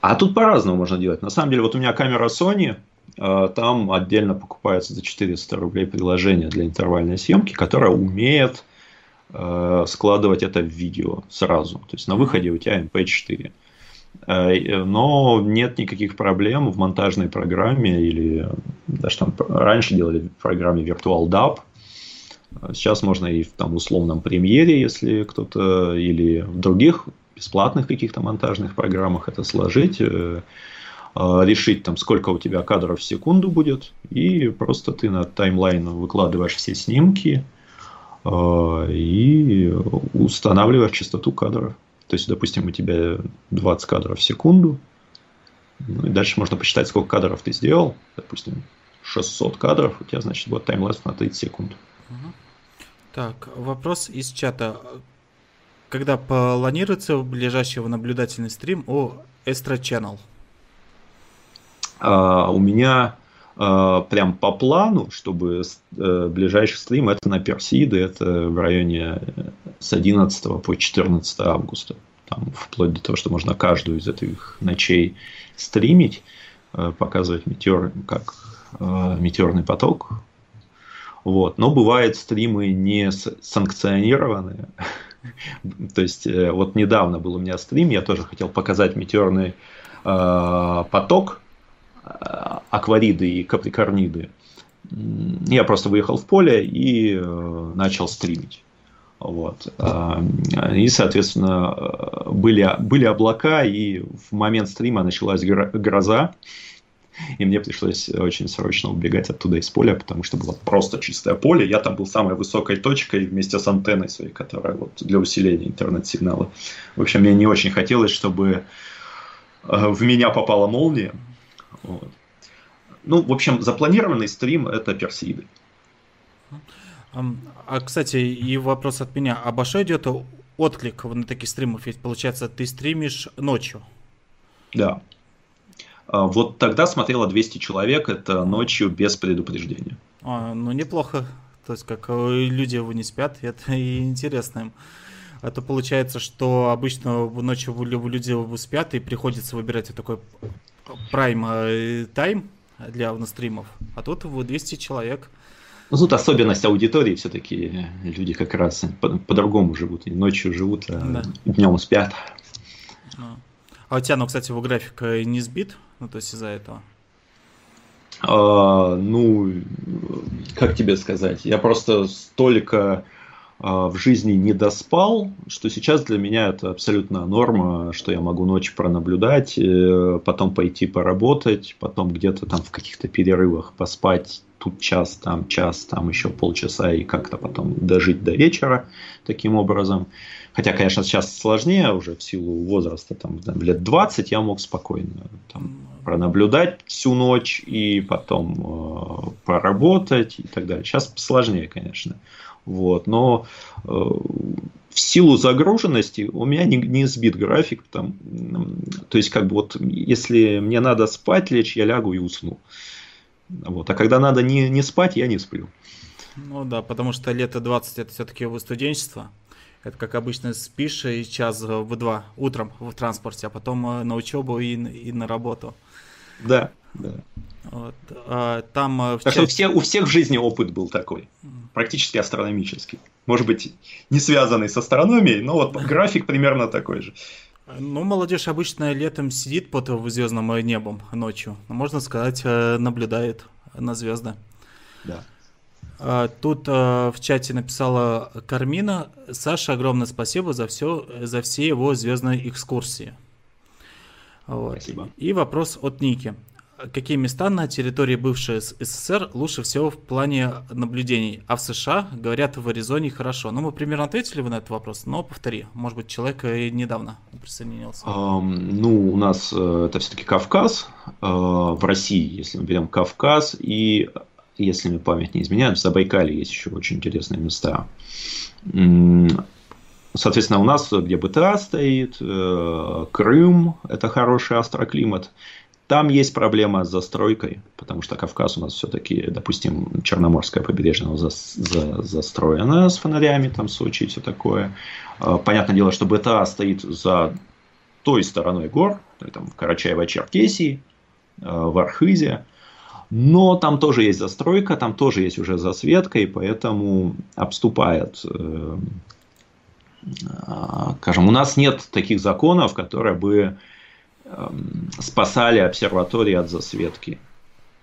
Speaker 2: А тут по-разному можно делать. На самом деле, вот у меня камера Sony, а, там отдельно покупается за 400 рублей приложение для интервальной съемки, которое умеет складывать это в видео сразу. То есть на выходе у тебя MP4. Э, но нет никаких проблем в монтажной программе или даже там раньше делали в программе Virtual DAP. Сейчас можно и в там условном премьере, если кто-то или в других бесплатных каких-то монтажных программах это сложить, э, решить там сколько у тебя кадров в секунду будет, и просто ты на таймлайн выкладываешь все снимки, и устанавливаешь частоту кадров. То есть, допустим, у тебя 20 кадров в секунду, Ну и дальше можно посчитать, сколько кадров ты сделал. Допустим, 600 кадров, у тебя, значит, будет таймлапс на 30 секунд.
Speaker 1: Так, вопрос из чата. Когда планируется ближайший наблюдательный стрим о Estro Channel?
Speaker 2: А, у меня прям по плану, чтобы а, ближайший стрим это на Персиды, это в районе с 11 по 14 августа. Там вплоть до того, что можно каждую из этих ночей стримить, э, показывать метеор, как э, метеорный поток. Вот. Но бывают стримы не санкционированные. То есть, э, вот недавно был у меня стрим, я тоже хотел показать метеорный поток, аквариды и каприкорниды. Я просто выехал в поле и начал стримить. Вот. И, соответственно, были, были облака, и в момент стрима началась гроза. И мне пришлось очень срочно убегать оттуда из поля, потому что было просто чистое поле. Я там был самой высокой точкой вместе с антенной своей, которая вот для усиления интернет-сигнала. В общем, мне не очень хотелось, чтобы в меня попала молния. Вот. Ну, в общем, запланированный стрим это персиды.
Speaker 1: А, кстати, и вопрос от меня. А большой идет отклик на таких стримов? Ведь, получается, ты стримишь ночью.
Speaker 2: Да. А, вот тогда смотрело 200 человек, это ночью без предупреждения.
Speaker 1: А, ну, неплохо. То есть, как э, люди его не спят, это и интересно им. А то получается, что обычно ночью люди спят, и приходится выбирать такой прайм э, тайм для стримов. А тут 200 человек –
Speaker 2: ну, тут особенность аудитории все-таки люди как раз по- по-другому живут. И ночью живут, а да. днем спят.
Speaker 1: А. а у тебя, ну, кстати, его график не сбит? Ну, то есть из-за этого?
Speaker 2: А, ну, как тебе сказать? Я просто столько в жизни не доспал, что сейчас для меня это абсолютно норма, что я могу ночь пронаблюдать, э, потом пойти поработать, потом где-то там в каких-то перерывах поспать тут час, там час, там еще полчаса и как-то потом дожить до вечера таким образом. Хотя, конечно, сейчас сложнее уже в силу возраста, там, там лет 20 я мог спокойно там, пронаблюдать всю ночь и потом э, поработать и так далее. Сейчас сложнее, конечно. Вот, но э, в силу загруженности у меня не, не сбит график. Там, то есть, как бы вот, если мне надо спать лечь, я лягу и усну. Вот. А когда надо не, не спать, я не сплю.
Speaker 1: Ну да, потому что лето 20 это все-таки вы студенчество. Это как обычно спишь и час в два утром в транспорте, а потом э, на учебу и, и на работу.
Speaker 2: Да, да.
Speaker 1: Вот. А, там
Speaker 2: э, в так чат... что все, у всех в жизни опыт был такой, практически астрономический. Может быть, не связанный с астрономией, но вот график примерно такой же.
Speaker 1: Ну, молодежь обычно летом сидит под звездным небом ночью. Можно сказать, э, наблюдает на звезды.
Speaker 2: Да.
Speaker 1: А, тут э, в чате написала Кармина. Саша, огромное спасибо за все, за все его звездные экскурсии. Вот. Спасибо. И вопрос от Ники какие места на территории бывшей СССР лучше всего в плане наблюдений, а в США, говорят, в Аризоне хорошо. Ну, мы примерно ответили вы на этот вопрос, но повтори. Может быть, человек недавно присоединился.
Speaker 2: Um, ну, у нас uh, это все-таки Кавказ. Uh, в России, если мы берем Кавказ, и, если мне память не изменяет, в Забайкале есть еще очень интересные места. Соответственно, у нас, где БТА стоит, э, Крым – это хороший астроклимат. Там есть проблема с застройкой, потому что Кавказ у нас все-таки, допустим, Черноморское побережье за, за, застроено с фонарями, там Сочи и все такое. А, понятное дело, что БТА стоит за той стороной гор, там в Карачаево-Черкесии, а, в Архизе. Но там тоже есть застройка, там тоже есть уже засветка, и поэтому обступает э, а, скажем, у нас нет таких законов, которые бы спасали обсерватории от засветки.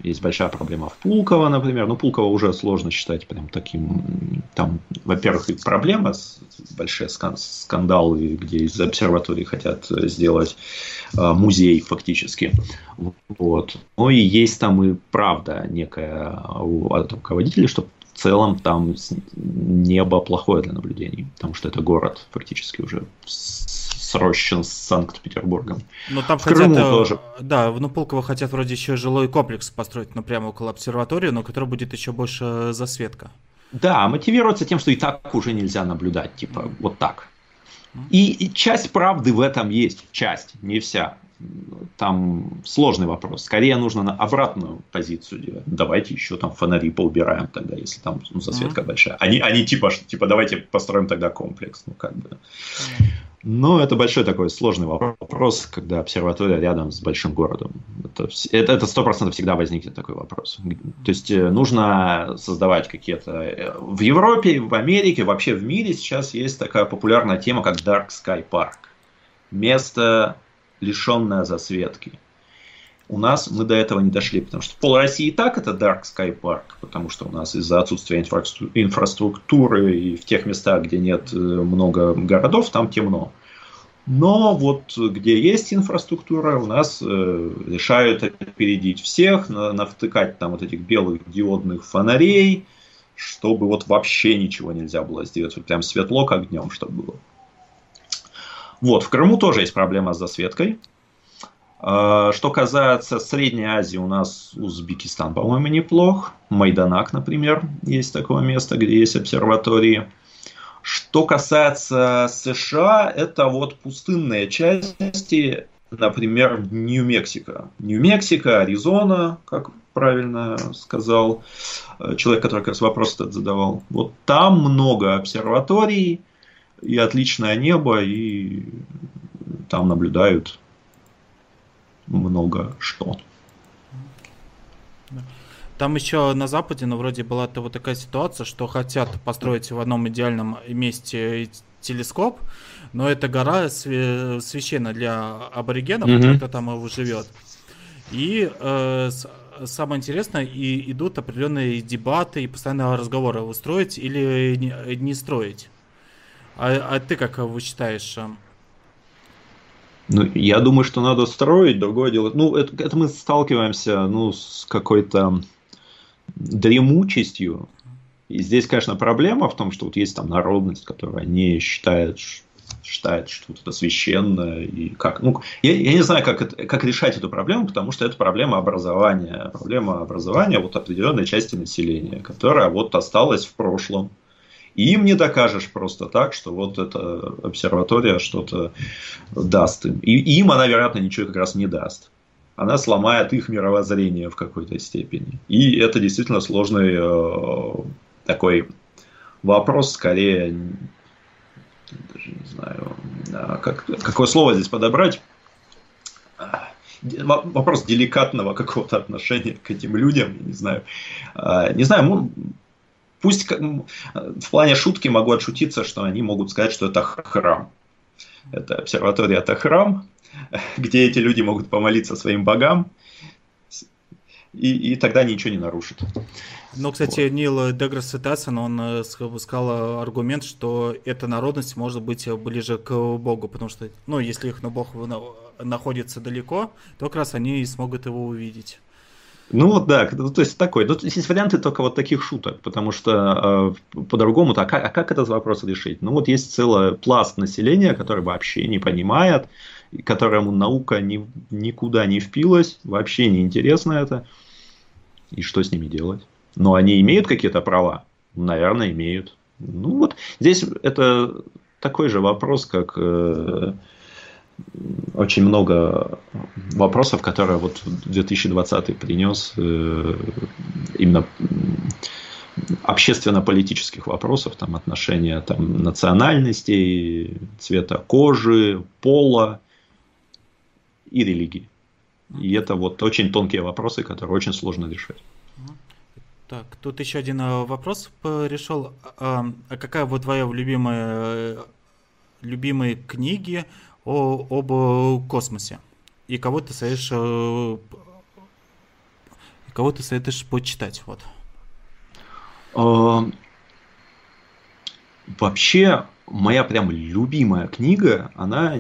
Speaker 2: Есть большая проблема в Пулково, например. Ну, Пулково уже сложно считать прям таким... Там, во-первых, и проблема, большие скандалы, где из обсерватории хотят сделать э, музей фактически. Вот. Но и есть там и правда некая у руководителей, что в целом там небо плохое для наблюдений, потому что это город фактически уже срощен с Санкт-Петербургом.
Speaker 1: Но там в хотят, Крыму тоже. Да, в Нупулково хотят вроде еще жилой комплекс построить, ну прямо около обсерватории, но который будет еще больше засветка.
Speaker 2: Да, мотивируется тем, что и так уже нельзя наблюдать, типа вот так. И, и часть правды в этом есть, часть, не вся там сложный вопрос. Скорее нужно на обратную позицию делать. Давайте еще там фонари поубираем тогда, если там ну, засветка mm-hmm. большая. Они, они типа, типа давайте построим тогда комплекс. Ну как бы. Mm-hmm. Но это большой такой сложный вопрос, когда обсерватория рядом с большим городом. Это сто процентов всегда возникнет такой вопрос. То есть э, нужно создавать какие-то... Э, в Европе, в Америке, вообще в мире сейчас есть такая популярная тема, как Dark Sky Park. Место лишенная засветки. У нас мы до этого не дошли, потому что пол России и так это Dark Sky Park, потому что у нас из-за отсутствия инфраструктуры и в тех местах, где нет э, много городов, там темно. Но вот где есть инфраструктура, у нас э, решают опередить всех, на, навтыкать там вот этих белых диодных фонарей, чтобы вот вообще ничего нельзя было сделать. Вот прям светло, как днем, чтобы было. Вот, в Крыму тоже есть проблема с засветкой. А, что касается Средней Азии, у нас Узбекистан, по-моему, неплох. Майданак, например, есть такое место, где есть обсерватории. Что касается США, это вот пустынные части, например, Нью-Мексико. Нью-Мексико, Аризона, как правильно сказал э, человек, который как раз вопрос этот задавал. Вот там много обсерваторий, и отличное небо, и там наблюдают много что.
Speaker 1: Там еще на Западе, ну, вроде была -то вот такая ситуация, что хотят построить в одном идеальном месте телескоп, но эта гора священна для аборигенов, mm-hmm. кто там живет. И э, самое интересное, и идут определенные дебаты и постоянные разговоры, устроить или не, не строить. А, а ты как его считаешь?
Speaker 2: Ну, я думаю, что надо строить, другое дело. Ну, это, это мы сталкиваемся ну, с какой-то дремучестью. И здесь, конечно, проблема в том, что вот есть там народность, которая не считает, считает, что это священное и как. Ну, я, я не знаю, как, это, как решать эту проблему, потому что это проблема образования. Проблема образования вот определенной части населения, которая вот осталась в прошлом. И им не докажешь просто так, что вот эта обсерватория что-то даст им. И им она, вероятно, ничего как раз не даст. Она сломает их мировоззрение в какой-то степени. И это действительно сложный э, такой вопрос, скорее, даже не знаю, а как, какое слово здесь подобрать. Вопрос деликатного какого-то отношения к этим людям, не знаю. А, не знаю, Пусть в плане шутки могу отшутиться, что они могут сказать, что это храм. Это обсерватория, это храм, где эти люди могут помолиться своим богам, и, и тогда ничего не нарушит.
Speaker 1: Ну, кстати, вот. Нил Деграсс Тассон, он э, сказал аргумент, что эта народность может быть ближе к Богу, потому что, ну, если их на Бог находится далеко, то как раз они смогут его увидеть.
Speaker 2: Ну вот да, ну, то есть такой. Ну, есть варианты только вот таких шуток, потому что э, по-другому, а а как этот вопрос решить? Ну вот есть целый пласт населения, который вообще не понимает, которому наука ни, никуда не впилась, вообще не интересно это. И что с ними делать? Но они имеют какие-то права? Наверное, имеют. Ну вот здесь это такой же вопрос, как э, очень много вопросов, которые вот 2020 принес э, именно общественно-политических вопросов, там отношения там, национальностей, цвета кожи, пола и религии. И это вот очень тонкие вопросы, которые очень сложно решать.
Speaker 1: Так, тут еще один э, вопрос решил. А, а какая вот твоя любимая любимые книги о, об э, космосе. И кого ты советуешь, э, кого ты советуешь почитать, вот.
Speaker 2: А, вообще, моя прям любимая книга, она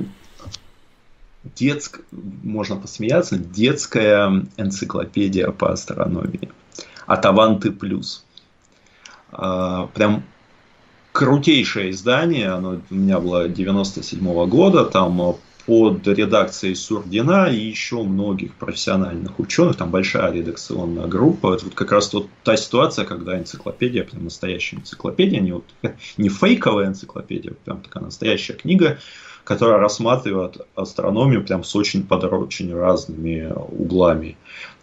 Speaker 2: детская, можно посмеяться, детская энциклопедия по астрономии. Атаванты плюс. э, прям крутейшее издание, оно у меня было 97 -го года, там под редакцией Сурдина и еще многих профессиональных ученых, там большая редакционная группа. Это вот как раз вот та ситуация, когда энциклопедия, прям настоящая энциклопедия, не, вот, не фейковая энциклопедия, прям такая настоящая книга, которая рассматривает астрономию прям с очень под очень разными углами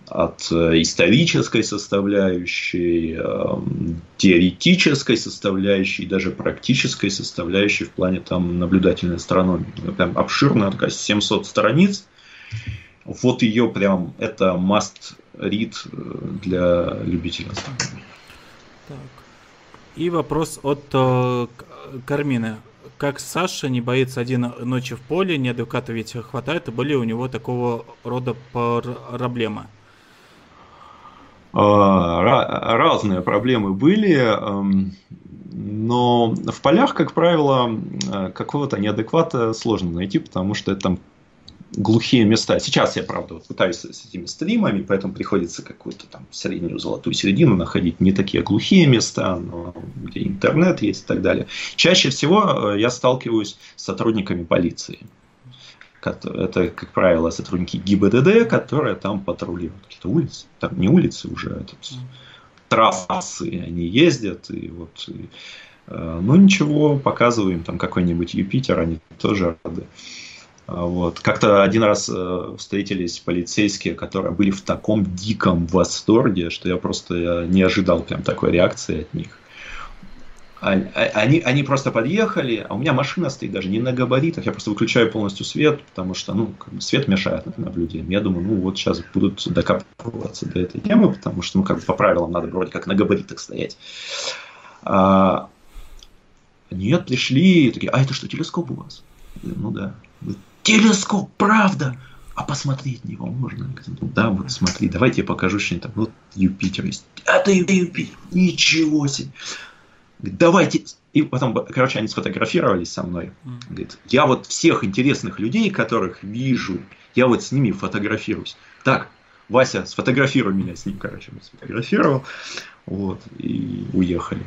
Speaker 2: от э, исторической составляющей, эм, теоретической составляющей, даже практической составляющей в плане там наблюдательной астрономии. Прям обширная такая 700 страниц. Вот ее прям, это must read э, для любителей астрономии.
Speaker 1: Так. И вопрос от э, Кармины. Как Саша не боится один ночи в поле, неадеквата ведь хватает, и были у него такого рода проблемы?
Speaker 2: А, разные проблемы были, эм, но в полях, как правило, э, какого-то неадеквата сложно найти, потому что это там глухие места. Сейчас я, правда, вот пытаюсь с этими стримами, поэтому приходится какую-то там среднюю золотую середину находить. Не такие глухие места, но где интернет есть и так далее. Чаще всего э, я сталкиваюсь с сотрудниками полиции. Это, как правило, сотрудники ГИБДД, которые там патрулируют какие-то улицы. Там не улицы уже, а тут трассы они ездят. И вот, и, э, ну ничего, показываем там какой-нибудь Юпитер, они тоже рады. А вот. Как-то один раз э, встретились полицейские, которые были в таком диком восторге, что я просто я не ожидал прям такой реакции от них. А, а, они, они просто подъехали, а у меня машина стоит даже не на габаритах, я просто выключаю полностью свет, потому что ну, как бы свет мешает наблюдениям. Я думаю, ну вот сейчас будут докапываться до этой темы, потому что ну, как бы по правилам надо вроде как на габаритах стоять. А, нет, пришли, такие, а это что, телескоп у вас? Ну да. Телескоп, правда! А посмотреть него можно? Ну, да, вот смотри, давайте я покажу что-нибудь. Вот Юпитер есть. Это Юпитер, ничего себе. Говорит, давайте. И потом, короче, они сфотографировались со мной. Говорит, я вот всех интересных людей, которых вижу, я вот с ними фотографируюсь. Так, Вася, сфотографируй меня с ним, короче, он сфотографировал. Вот, и уехали.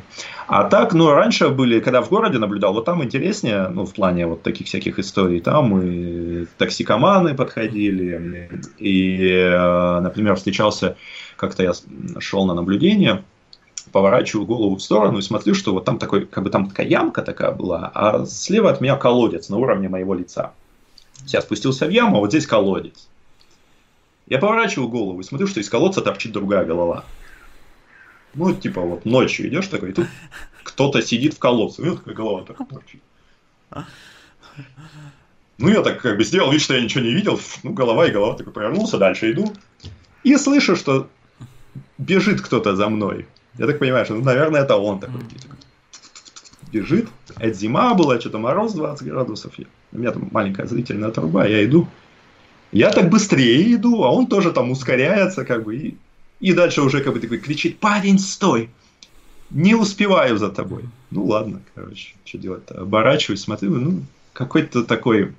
Speaker 2: А так, ну, раньше были, когда в городе наблюдал, вот там интереснее, ну, в плане вот таких всяких историй, там и токсикоманы подходили, и, э, например, встречался, как-то я шел на наблюдение, поворачиваю голову в сторону и смотрю, что вот там такой, как бы там такая ямка такая была, а слева от меня колодец на уровне моего лица. Я спустился в яму, а вот здесь колодец. Я поворачиваю голову и смотрю, что из колодца торчит другая голова. Ну, типа, вот ночью идешь такой, и тут кто-то сидит в колодце, вот такая голова так торчит. Ну, я так как бы сделал вид, что я ничего не видел. Ну, голова и голова такой повернулся, дальше иду. И слышу, что бежит кто-то за мной. Я так понимаю, что, ну, наверное, это он такой. Бежит. Это зима была, что-то мороз 20 градусов. У меня там маленькая зрительная труба, я иду. Я так быстрее иду, а он тоже там ускоряется, как бы, и, и дальше уже как бы такой кричит, парень, стой! Не успеваю за тобой. Ну ладно, короче, что делать-то? Оборачиваюсь, смотрю, ну, какой-то такой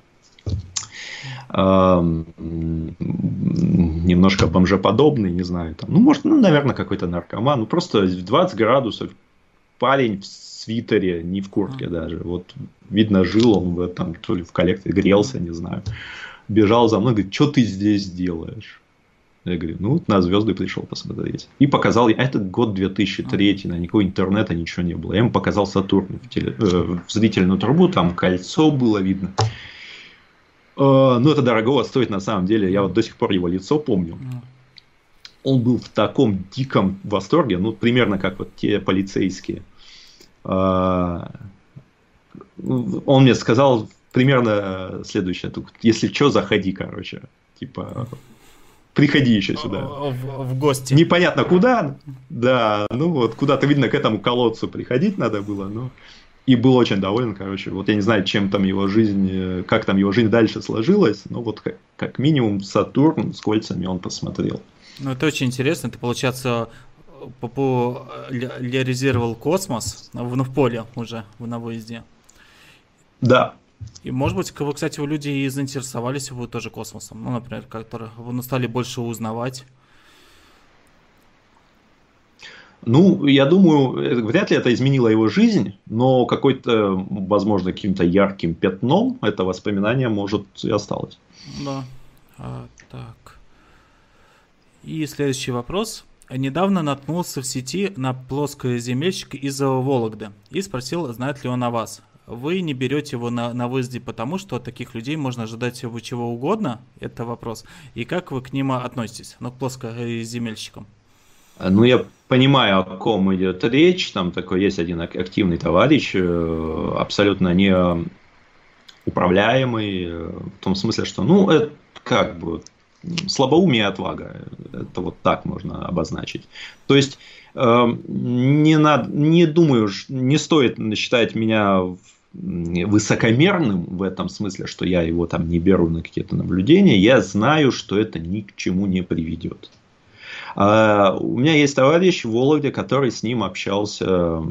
Speaker 2: немножко бомжеподобный, не знаю, там, ну, может, ну, наверное, какой-то наркоман, ну, просто 20 градусов, парень в свитере, не в куртке даже, вот, видно, жил он в, там, то ли в коллекции, грелся, не знаю, бежал за мной, говорит, что ты здесь делаешь? Я говорю, ну, на звезды пришел посмотреть. И показал, а это год 2003, на никакого интернета ничего не было. Я ему показал Сатурн в, теле, э, в зрительную трубу, там кольцо было видно. Э, ну, это дорого стоит на самом деле. Я вот до сих пор его лицо помню. Он был в таком диком восторге, ну, примерно как вот те полицейские. Э, он мне сказал примерно следующее. Если что, заходи, короче. Типа, приходи еще сюда.
Speaker 1: В, в гости.
Speaker 2: Непонятно куда, да, ну вот куда-то видно к этому колодцу приходить надо было, но и был очень доволен, короче. Вот я не знаю, чем там его жизнь, э, как там его жизнь дальше сложилась, но вот как, как минимум Сатурн с кольцами он посмотрел.
Speaker 1: Ну, это очень интересно. Ты, получается, популяризировал космос ну, в поле уже на выезде.
Speaker 2: Да.
Speaker 1: И, может быть, кстати, люди и заинтересовались его тоже космосом. Ну, например, которые ну, стали больше узнавать.
Speaker 2: Ну, я думаю, вряд ли это изменило его жизнь, но какой-то, возможно, каким-то ярким пятном это воспоминание может и осталось.
Speaker 1: Да. А, так. И следующий вопрос. Недавно наткнулся в сети на плоскоземельщика из Вологды и спросил, знает ли он о вас. Вы не берете его на, на выезде, потому что от таких людей можно ожидать чего угодно? Это вопрос. И как вы к ним относитесь? Ну, к плоскоземельщикам.
Speaker 2: Ну, я понимаю, о ком идет речь. Там такой есть один активный товарищ, э, абсолютно не управляемый, э, в том смысле, что, ну, это как бы слабоумие и отвага. Это вот так можно обозначить. То есть, э, не, надо, не думаю, не стоит считать меня высокомерным в этом смысле, что я его там не беру на какие-то наблюдения. Я знаю, что это ни к чему не приведет. А у меня есть товарищ в Вологде, который с ним общался,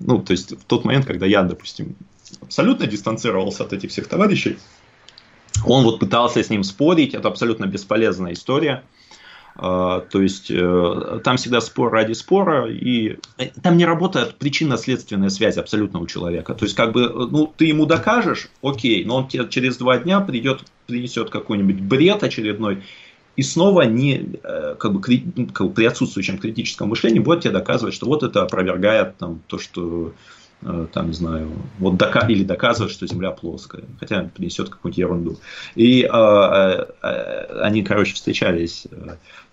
Speaker 2: ну, то есть в тот момент, когда я, допустим, абсолютно дистанцировался от этих всех товарищей, он вот пытался с ним спорить, это абсолютно бесполезная история. А, то есть э, там всегда спор ради спора, и э, там не работает причинно-следственная связь абсолютно у человека. То есть, как бы, ну, ты ему докажешь, окей, но он тебе через два дня придет, принесет какой-нибудь бред очередной, и снова не, э, как бы, как бы при отсутствующем критическом мышлении будет тебе доказывать, что вот это опровергает там, то, что э, там, не знаю, вот дока или доказывает, что Земля плоская, хотя принесет какую-нибудь ерунду. И э, э, они, короче, встречались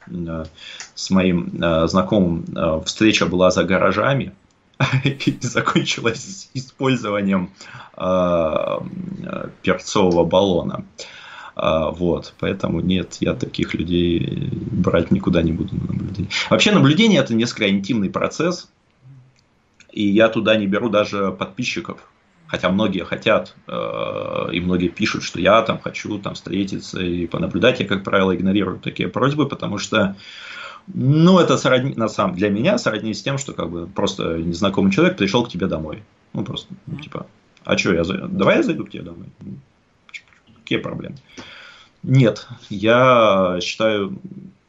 Speaker 2: э, с моим э, знакомым, э, встреча была за гаражами, и закончилась использованием э, перцового баллона. Э, вот, поэтому нет, я таких людей брать никуда не буду на наблюдение. Вообще наблюдение это несколько интимный процесс, и я туда не беру даже подписчиков. Хотя многие хотят, э, и многие пишут, что я там хочу там встретиться и понаблюдать. Я, как правило, игнорирую такие просьбы, потому что ну, это сродни, на самом для меня сродни с тем, что как бы просто незнакомый человек пришел к тебе домой. Ну, просто, ну, типа, а что, я зайду? Давай я зайду к тебе домой. Какие проблемы? Нет, я считаю,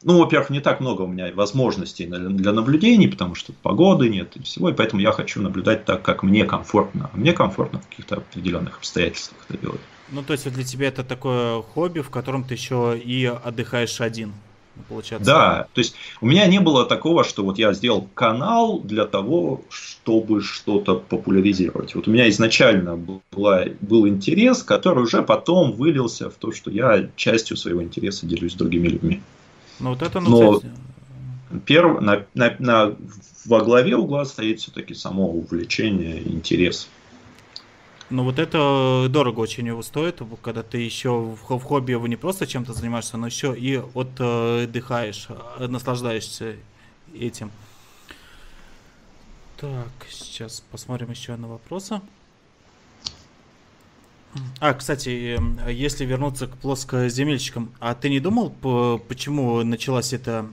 Speaker 2: ну, во-первых, не так много у меня возможностей для наблюдений, потому что погоды нет и всего, и поэтому я хочу наблюдать так, как мне комфортно. А мне комфортно в каких-то определенных обстоятельствах это делать.
Speaker 1: Ну, то есть для тебя это такое хобби, в котором ты еще и отдыхаешь один
Speaker 2: получается. Да, то есть у меня не было такого, что вот я сделал канал для того, чтобы что-то популяризировать. Вот у меня изначально была, был интерес, который уже потом вылился в то, что я частью своего интереса делюсь с другими людьми. Ну вот это, ну, Но кстати... перв, на, на, на, во главе угла стоит все-таки само увлечение, интерес.
Speaker 1: Ну вот это дорого очень его стоит, когда ты еще в, хобби вы не просто чем-то занимаешься, но еще и отдыхаешь, э, наслаждаешься этим. Так, сейчас посмотрим еще на вопросы. А, кстати, э, если вернуться к плоскоземельщикам, а ты не думал, почему началась эта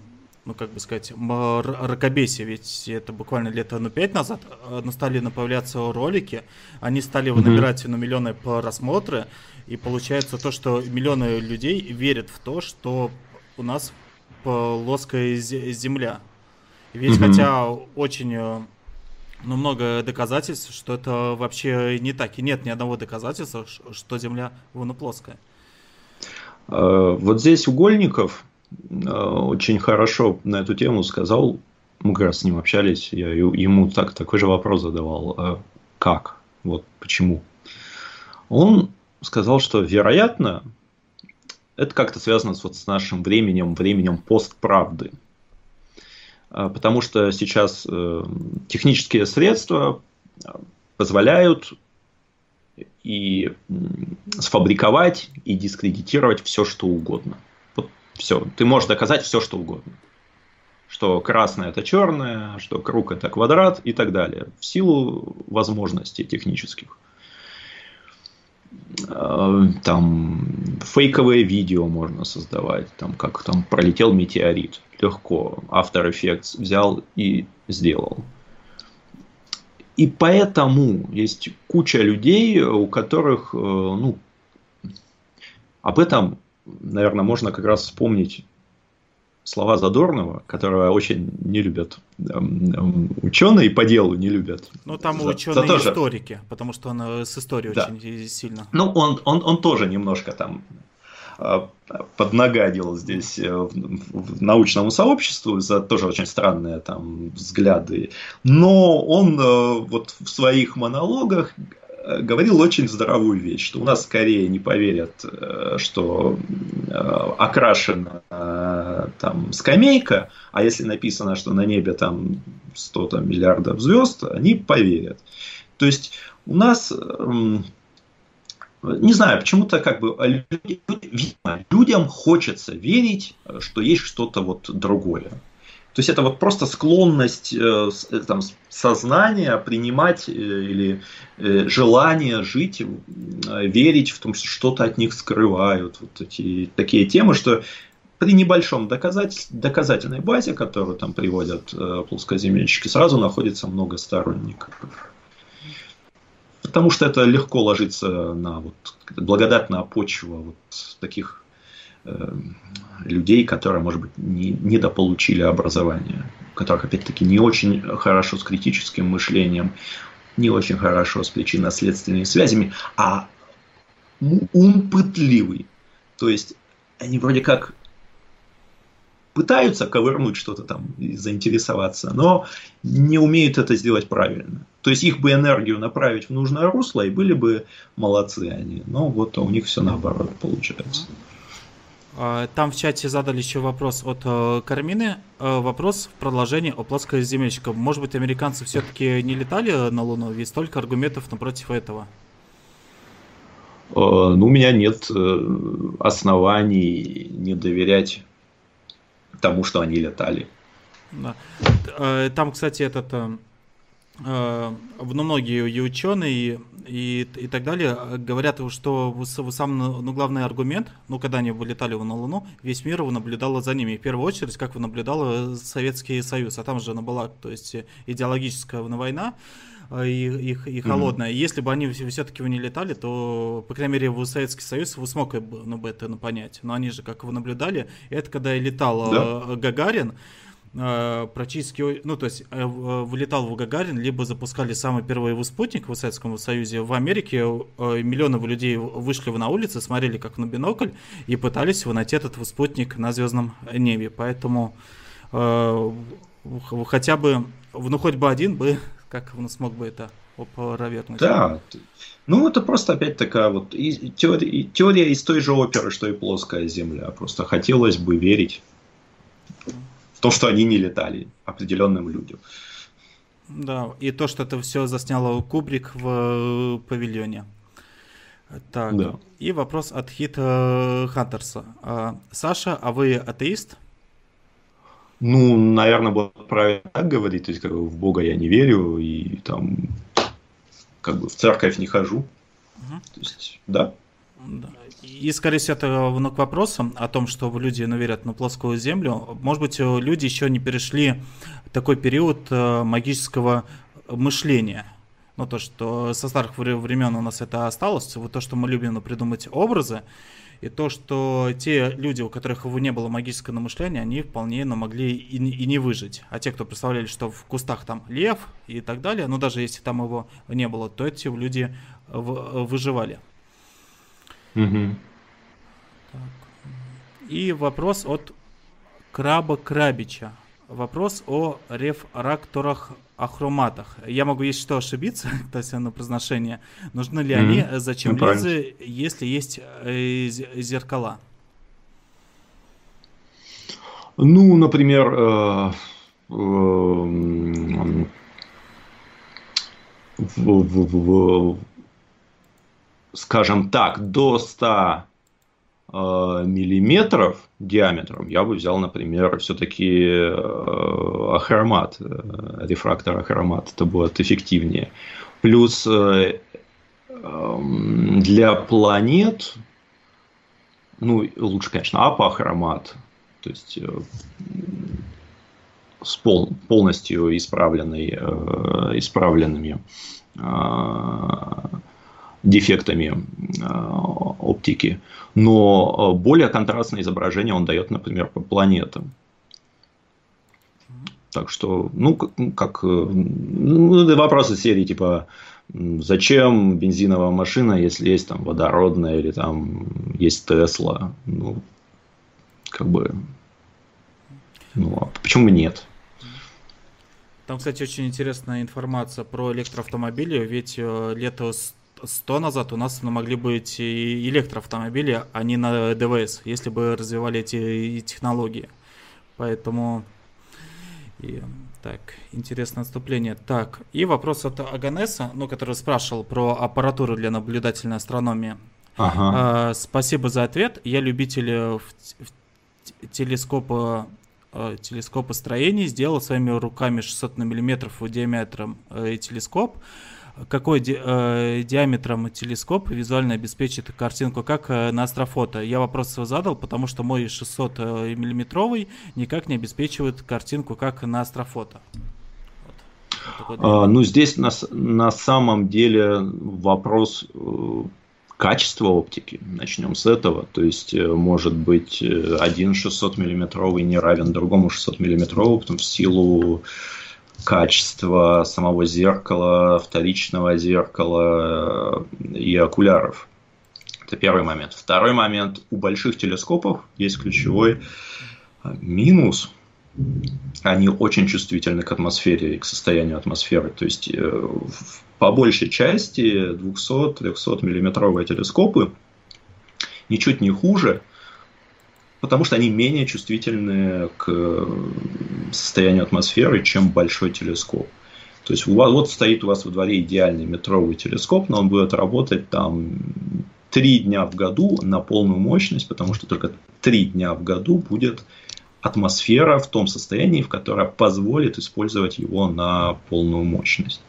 Speaker 1: ну, как бы сказать, ракобесие, ведь это буквально лет ну, пять назад э, стали появляться ролики, они стали mm-hmm. набирать ну, миллионы просмотры, и получается то, что миллионы людей верят в то, что у нас плоская земля. Ведь mm-hmm. хотя очень э, ну, много доказательств, что это вообще не так, и нет ни одного доказательства, что Земля ну, плоская.
Speaker 2: Э, вот здесь угольников очень хорошо на эту тему сказал. Мы как раз с ним общались. Я ему так, такой же вопрос задавал. А как? Вот почему? Он сказал, что вероятно, это как-то связано с, вот, с нашим временем, временем постправды. А, потому что сейчас э, технические средства позволяют и сфабриковать и дискредитировать все, что угодно. Все, ты можешь доказать все, что угодно. Что красное это черное, что круг это квадрат и так далее. В силу возможностей технических. Э, там фейковые видео можно создавать, там как там пролетел метеорит. Легко. After Effects взял и сделал. И поэтому есть куча людей, у которых, э, ну, об этом наверное, можно как раз вспомнить слова Задорнова, которого очень не любят эм, эм, ученые по делу не любят.
Speaker 1: Ну, там за, ученые за историки, потому что он э, с историей да. очень сильно.
Speaker 2: Ну, он, он, он тоже немножко там э, поднагадил здесь э, в, научному сообществу за тоже очень странные там взгляды. Но он вот в своих монологах говорил очень здоровую вещь, что у нас скорее не поверят, э, что э, окрашена там скамейка, а если написано, что на небе там 100 там, миллиардов звезд, они поверят. То есть у нас не знаю, почему-то как бы людям хочется верить, что есть что-то вот другое. То есть это вот просто склонность э, э, там, сознания принимать э, или желание жить, верить в том, что что-то от них скрывают. Вот эти такие темы, что при небольшом доказатель, доказательной базе, которую там приводят плоскоземельщики, сразу находится много сторонников. Потому что это легко ложится на вот, благодатная почва вот таких Э, людей, которые, может быть, не, недополучили образование, которых, опять-таки, не очень хорошо с критическим мышлением, не очень хорошо с причинно-следственными связями, а ум пытливый. То есть они вроде как пытаются ковырнуть что-то там и заинтересоваться, но не умеют это сделать правильно. То есть их бы энергию направить в нужное русло, и были бы молодцы они. Но вот у них все наоборот получается.
Speaker 1: А, там в чате задали еще вопрос от э, Кармины. Э, вопрос в продолжении о плоскоземельщиках. Может быть, американцы все-таки не летали на Луну? Есть столько аргументов напротив этого.
Speaker 2: Э, ну, у меня нет оснований не доверять тому, что они летали.
Speaker 1: Да. Там, кстати, этот ну, многие и ученые, и, и так далее говорят, что самый ну, главный аргумент, ну, когда они вылетали на Луну, весь мир наблюдал за ними. И в первую очередь, как вы наблюдал Советский Союз, а там же она была, то есть идеологическая война, и, и, и холодная. Mm-hmm. Если бы они все-таки не летали, то, по крайней мере, в Советский Союз вы смог ну, бы это понять. Но они же, как вы наблюдали, это когда летал да. Гагарин, Э, практически, ну то есть э, вылетал в Гагарин, либо запускали самый первый его спутник в Советском Союзе. В Америке э, миллионы людей вышли на улицы, смотрели как на бинокль и пытались найти этот спутник на звездном небе. Поэтому э, хотя бы, ну хоть бы один бы, как он смог бы это опровергнуть.
Speaker 2: Да, ну это просто опять такая вот теория, теория из той же оперы, что и плоская Земля. Просто хотелось бы верить то, что они не летали определенным людям.
Speaker 1: Да, и то, что это все заснял Кубрик в э, павильоне. Так, да. и вопрос от Хит э, Хантерса. А, Саша, а вы атеист?
Speaker 2: Ну, наверное, было правильно так говорить, то есть как бы в Бога я не верю и там как бы в церковь не хожу. Угу. То есть, да.
Speaker 1: да. И, скорее всего, это ну, к вопросу о том, что люди ну, верят на плоскую землю. Может быть, э, люди еще не перешли такой период э, магического мышления. Ну, то, что со старых времен у нас это осталось, вот то, что мы любим придумать образы, и то, что те люди, у которых не было магического мышления, они вполне ну, могли и, и не выжить. А те, кто представляли, что в кустах там лев и так далее, ну даже если там его не было, то эти люди в, выживали. Угу. И вопрос от Краба Крабича. Вопрос о рефракторах ахроматах. Я могу, если что, ошибиться, то есть на произношение. Нужны ли mm-hmm. они, зачем ну, линзы, если есть э, зеркала?
Speaker 2: Ну, например, э, э, в, в, в, скажем так, до 100 э, миллиметров диаметром, я бы взял, например, все-таки э, ахромат, э, рефрактор ахромат, это будет эффективнее. Плюс эм, для планет, ну, лучше, конечно, апохромат, то есть с пол, полностью исправленный, исправленными дефектами э, оптики. Но э, более контрастное изображение он дает, например, по планетам. Так что, ну, как, ну, вопросы серии типа, зачем бензиновая машина, если есть там водородная или там есть Тесла? Ну, как бы, ну, а почему нет?
Speaker 1: Там, кстати, очень интересная информация про электроавтомобили, ведь э, лето 100 назад у нас могли быть и электроавтомобили, а не на ДВС, если бы развивали эти технологии. Поэтому... И, так, интересное отступление. Так, и вопрос от Аганеса, ну, который спрашивал про аппаратуру для наблюдательной астрономии. Ага. А, спасибо за ответ. Я любитель э, в, в телескопа э, телескопостроений сделал своими руками 600 на миллиметров диаметром э, телескоп. Какой ди, э, диаметром телескоп визуально обеспечит картинку, как э, на астрофото? Я вопрос задал, потому что мой 600 э, миллиметровый никак не обеспечивает картинку, как на астрофото.
Speaker 2: Вот. А, ну, здесь на, на самом деле вопрос э, качество оптики. Начнем с этого. То есть, э, может быть, э, один 600 миллиметровый не равен другому 600 миллиметровому, в силу качества самого зеркала, вторичного зеркала э, и окуляров. Это первый момент. Второй момент. У больших телескопов есть ключевой минус. Они очень чувствительны к атмосфере и к состоянию атмосферы. То есть по большей части 200-300 миллиметровые телескопы ничуть не хуже, потому что они менее чувствительны к состоянию атмосферы, чем большой телескоп. То есть вас, вот стоит у вас во дворе идеальный метровый телескоп, но он будет работать там три дня в году на полную мощность, потому что только три дня в году будет атмосфера в том состоянии, в которое позволит использовать его на полную мощность.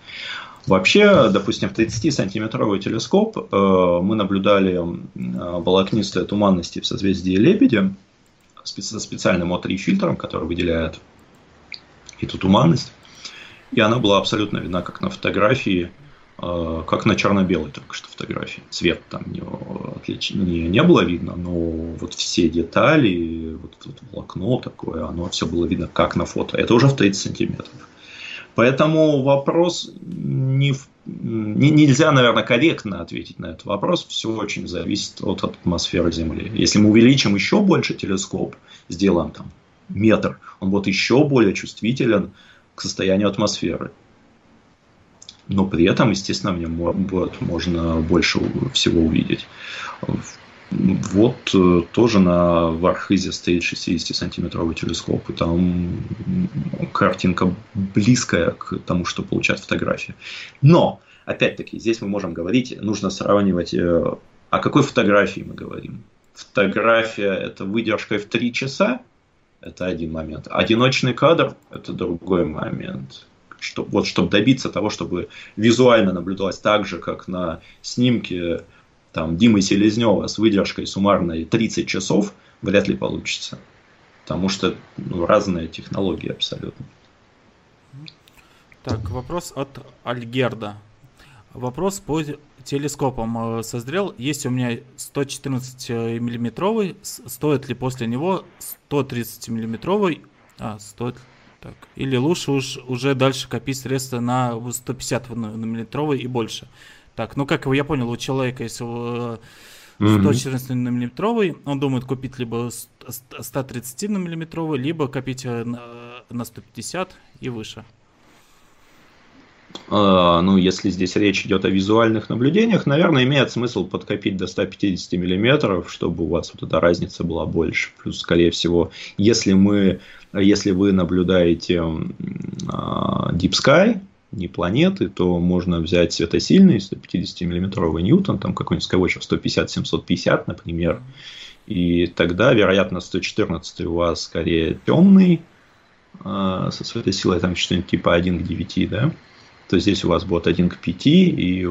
Speaker 2: Вообще, допустим, в 30-сантиметровый телескоп э, мы наблюдали э, волокнистые туманности в созвездии Лебедя со специальным О3 фильтром, который выделяет эту туманность. И она была абсолютно видна как на фотографии, э, как на черно-белой только что фотографии. Цвет там не, отлич... не, не было видно, но вот все детали, вот, вот волокно такое, оно все было видно как на фото. Это уже в 30 сантиметров. Поэтому вопрос не, не нельзя, наверное, корректно ответить на этот вопрос. Все очень зависит от атмосферы Земли. Если мы увеличим еще больше телескоп, сделаем там метр, он будет еще более чувствителен к состоянию атмосферы. Но при этом, естественно, в нем будет, можно больше всего увидеть. Вот э, тоже на Вархизе стоит 60-сантиметровый телескоп, и там картинка близкая к тому, что получает фотография. Но, опять-таки, здесь мы можем говорить, нужно сравнивать, э, о какой фотографии мы говорим. Фотография – это выдержкой в 3 часа, это один момент. Одиночный кадр – это другой момент. Что, вот, чтобы добиться того, чтобы визуально наблюдалось так же, как на снимке там, Димы Селезнева с выдержкой суммарной 30 часов вряд ли получится. Потому что ну, разные технологии абсолютно.
Speaker 1: Так, вопрос от Альгерда. Вопрос по телескопам э, созрел. Есть у меня 114 миллиметровый. Стоит ли после него 130 миллиметровый? А, стоит так. Или лучше уж уже дальше копить средства на 150 миллиметровый и больше. Так, ну как его я понял, у человека, если 114 миллиметровый, он думает купить либо 130 миллиметровый, либо копить э, на 150 и выше.
Speaker 2: А, ну, если здесь речь идет о визуальных наблюдениях, наверное, имеет смысл подкопить до 150 миллиметров, чтобы у вас вот эта разница была больше. Плюс, скорее всего, если мы, если вы наблюдаете uh, Deep Sky, не планеты, то можно взять светосильный 150-миллиметровый Ньютон, там какой-нибудь Skywatcher 150-750, например, и тогда, вероятно, 114 у вас скорее темный, э, со светосилой там что-нибудь типа 1 к 9, да, то здесь у вас будет 1 к 5, и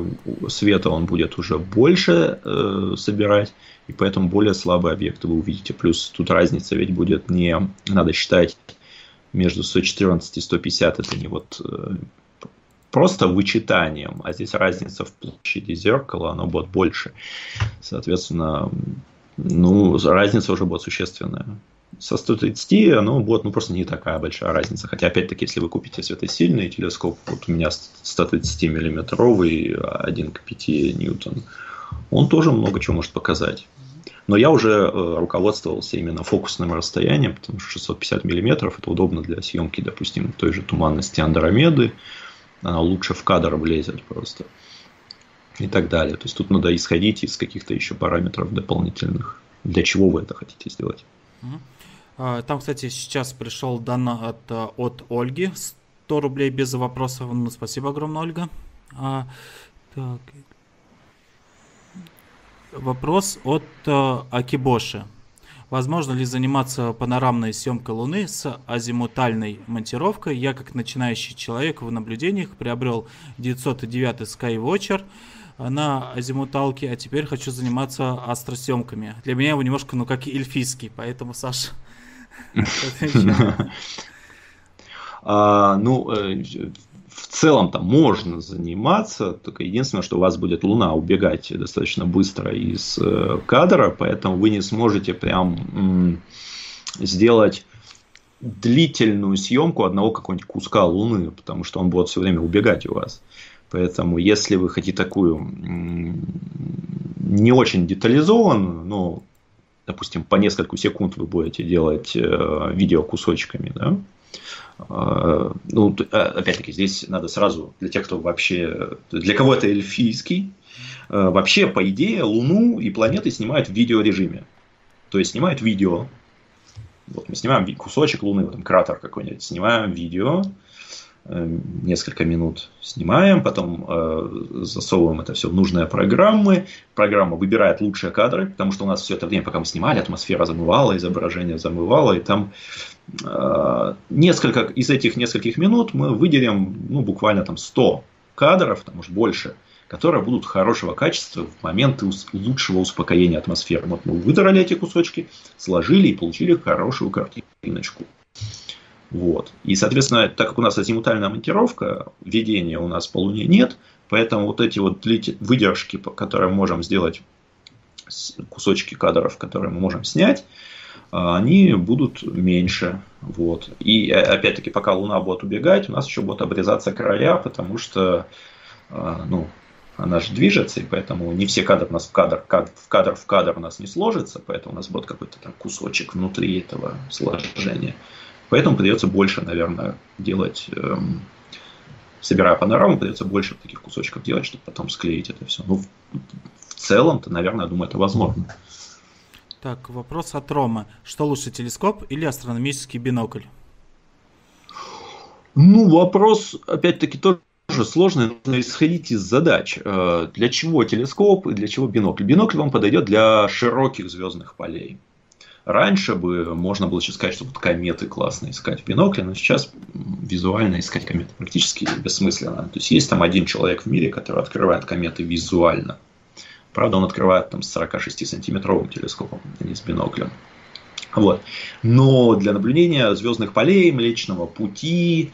Speaker 2: света он будет уже больше э, собирать, и поэтому более слабые объекты вы увидите. Плюс тут разница ведь будет не, надо считать между 114 и 150, это не вот э, просто вычитанием, а здесь разница в площади зеркала, оно будет больше. Соответственно, ну, разница уже будет существенная. со 130 оно будет ну, просто не такая большая разница. Хотя, опять-таки, если вы купите светосильный телескоп, вот у меня 130 миллиметровый 1 к 5 ньютон, он тоже много чего может показать. Но я уже э, руководствовался именно фокусным расстоянием, потому что 650 миллиметров это удобно для съемки, допустим, той же туманности Андромеды. Она лучше в кадр влезет просто. И так далее. То есть тут надо исходить из каких-то еще параметров дополнительных. Для чего вы это хотите сделать?
Speaker 1: А, там, кстати, сейчас пришел донат от, от Ольги. 100 рублей без вопросов. Ну, спасибо огромное, Ольга. А, так. Вопрос от uh, Акибоши. Возможно ли заниматься панорамной съемкой Луны с азимутальной монтировкой? Я, как начинающий человек в наблюдениях, приобрел 909 Skywatcher на азимуталке, а теперь хочу заниматься астросъемками. Для меня его немножко, ну, как и эльфийский, поэтому, Саша...
Speaker 2: А, ну, э, целом-то можно заниматься, только единственное, что у вас будет Луна убегать достаточно быстро из э, кадра, поэтому вы не сможете прям сделать длительную съемку одного какого-нибудь куска Луны, потому что он будет все время убегать у вас. Поэтому, если вы хотите такую не очень детализованную, но, допустим, по несколько секунд вы будете делать э, видео кусочками, да, ну, э, опять-таки, здесь надо сразу, для тех, кто вообще, для кого это эльфийский, вообще, по идее, Луну и планеты снимают в видеорежиме. То есть, снимают видео. Вот мы снимаем кусочек Луны, вот там кратер какой-нибудь, снимаем видео, несколько минут снимаем, потом э, засовываем это все в нужные программы. Программа выбирает лучшие кадры, потому что у нас все это время, пока мы снимали, атмосфера замывала, изображение замывало, и там э, несколько из этих нескольких минут мы выделим ну, буквально там 100 кадров, там, может больше, которые будут хорошего качества в моменты лучшего успокоения атмосферы. Вот мы выдрали эти кусочки, сложили и получили хорошую картиночку. Вот. И, соответственно, так как у нас азимутальная монтировка, ведения у нас по Луне нет, поэтому вот эти вот выдержки, которые мы можем сделать, кусочки кадров, которые мы можем снять, они будут меньше. Вот. И опять-таки, пока Луна будет убегать, у нас еще будут обрезаться края, потому что а, ну, она же движется, и поэтому не все кадры у нас в кадр, в кадр в кадр у нас не сложится, поэтому у нас будет какой-то там кусочек внутри этого сложения. Поэтому придется больше, наверное, делать, эм, собирая панораму, придется больше таких кусочков делать, чтобы потом склеить это все. Ну, в, в целом-то, наверное, я думаю, это возможно.
Speaker 1: Так, вопрос от Рома. Что лучше, телескоп или астрономический бинокль?
Speaker 2: Ну, вопрос, опять-таки, тоже сложный, нужно исходить из задач. Э, для чего телескоп и для чего бинокль? Бинокль вам подойдет для широких звездных полей. Раньше бы можно было еще сказать, что вот кометы классно искать в бинокле, но сейчас визуально искать кометы практически бессмысленно. То есть есть там один человек в мире, который открывает кометы визуально. Правда, он открывает там с 46-сантиметровым телескопом, а не с биноклем. Вот. Но для наблюдения звездных полей, Млечного Пути,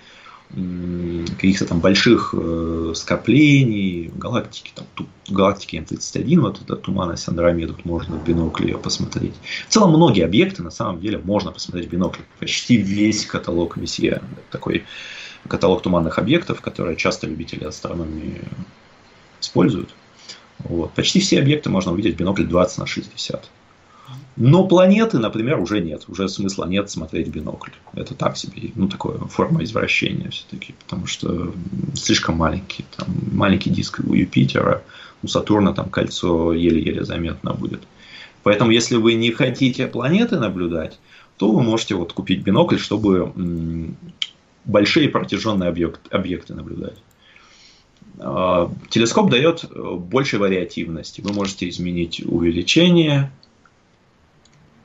Speaker 2: каких-то там больших э, скоплений, галактики, там, ту, галактики М31, вот эта туманность Андромеды, тут можно в бинокле ее посмотреть. В целом, многие объекты на самом деле можно посмотреть в бинокле. Почти весь каталог Месье, такой каталог туманных объектов, которые часто любители астрономии используют. Вот. Почти все объекты можно увидеть в бинокле 20 на 60. Но планеты, например, уже нет. Уже смысла нет смотреть в бинокль. Это так себе, ну, такое форма извращения все-таки. Потому что слишком маленький. Там маленький диск у Юпитера, у Сатурна там кольцо еле-еле заметно будет. Поэтому, если вы не хотите планеты наблюдать, то вы можете вот купить бинокль, чтобы большие протяженные объект, объекты наблюдать. А, телескоп дает больше вариативности. Вы можете изменить увеличение,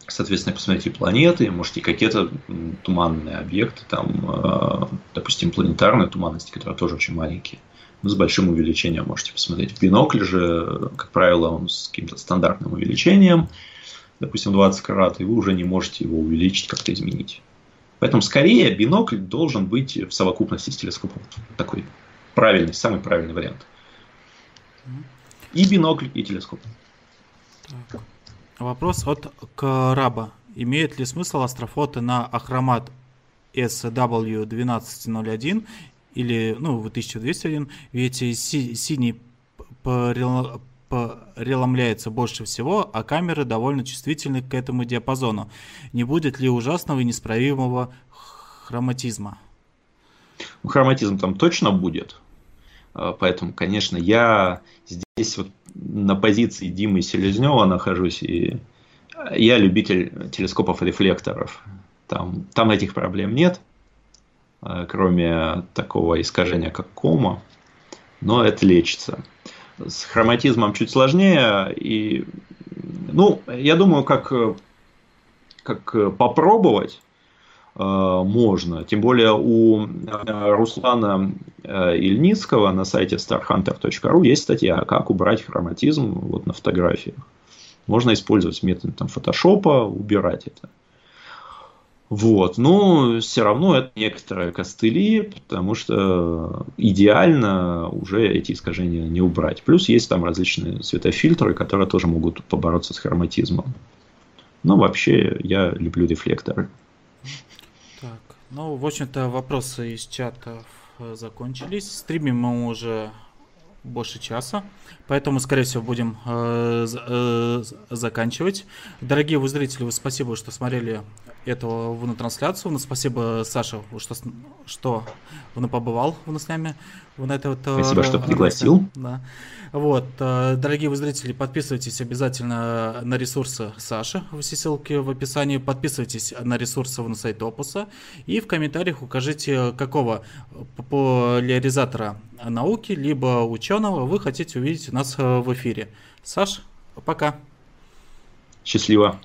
Speaker 2: соответственно, посмотрите планеты, можете какие-то туманные объекты, там, э, допустим, планетарные туманности, которые тоже очень маленькие, но с большим увеличением можете посмотреть. В бинокль же, как правило, он с каким-то стандартным увеличением, допустим, 20 карат, и вы уже не можете его увеличить, как-то изменить. Поэтому, скорее, бинокль должен быть в совокупности с телескопом. Такой правильный, самый правильный вариант. И бинокль, и телескоп.
Speaker 1: Так. Вопрос от Караба. Имеет ли смысл астрофоты на Ахромат SW1201 или, ну, 1201, ведь си- синий преломляется больше всего, а камеры довольно чувствительны к этому диапазону. Не будет ли ужасного и неисправимого хроматизма?
Speaker 2: Ну, хроматизм там точно будет. А, поэтому, конечно, я здесь вот на позиции Димы Селезнева нахожусь, и я любитель телескопов рефлекторов. Там, там этих проблем нет, а, кроме такого искажения, как кома, но это лечится. С хроматизмом чуть сложнее, и, ну, я думаю, как, как попробовать, можно. Тем более у э, Руслана э, Ильницкого на сайте starhunter.ru есть статья, как убрать хроматизм вот на фотографиях. Можно использовать метод там, фотошопа, убирать это. Вот. Но все равно это некоторые костыли, потому что идеально уже эти искажения не убрать. Плюс есть там различные светофильтры, которые тоже могут побороться с хроматизмом. Но вообще я люблю рефлекторы.
Speaker 1: Ну, в общем-то, вопросы из чата закончились. Стримим мы уже больше часа, поэтому, скорее всего, будем э, э, заканчивать. Дорогие вы зрители, вы спасибо, что смотрели эту трансляцию. Ну, спасибо, Саша, что, что он побывал у нас с нами.
Speaker 2: на это вот, спасибо, что пригласил.
Speaker 1: Да. Вот, э, дорогие вы зрители, подписывайтесь обязательно на ресурсы Саши, все ссылки в описании. Подписывайтесь на ресурсы на сайт Опуса. И в комментариях укажите, какого популяризатора науки, либо ученого вы хотите увидеть у нас в эфире. Саш, пока.
Speaker 2: Счастливо.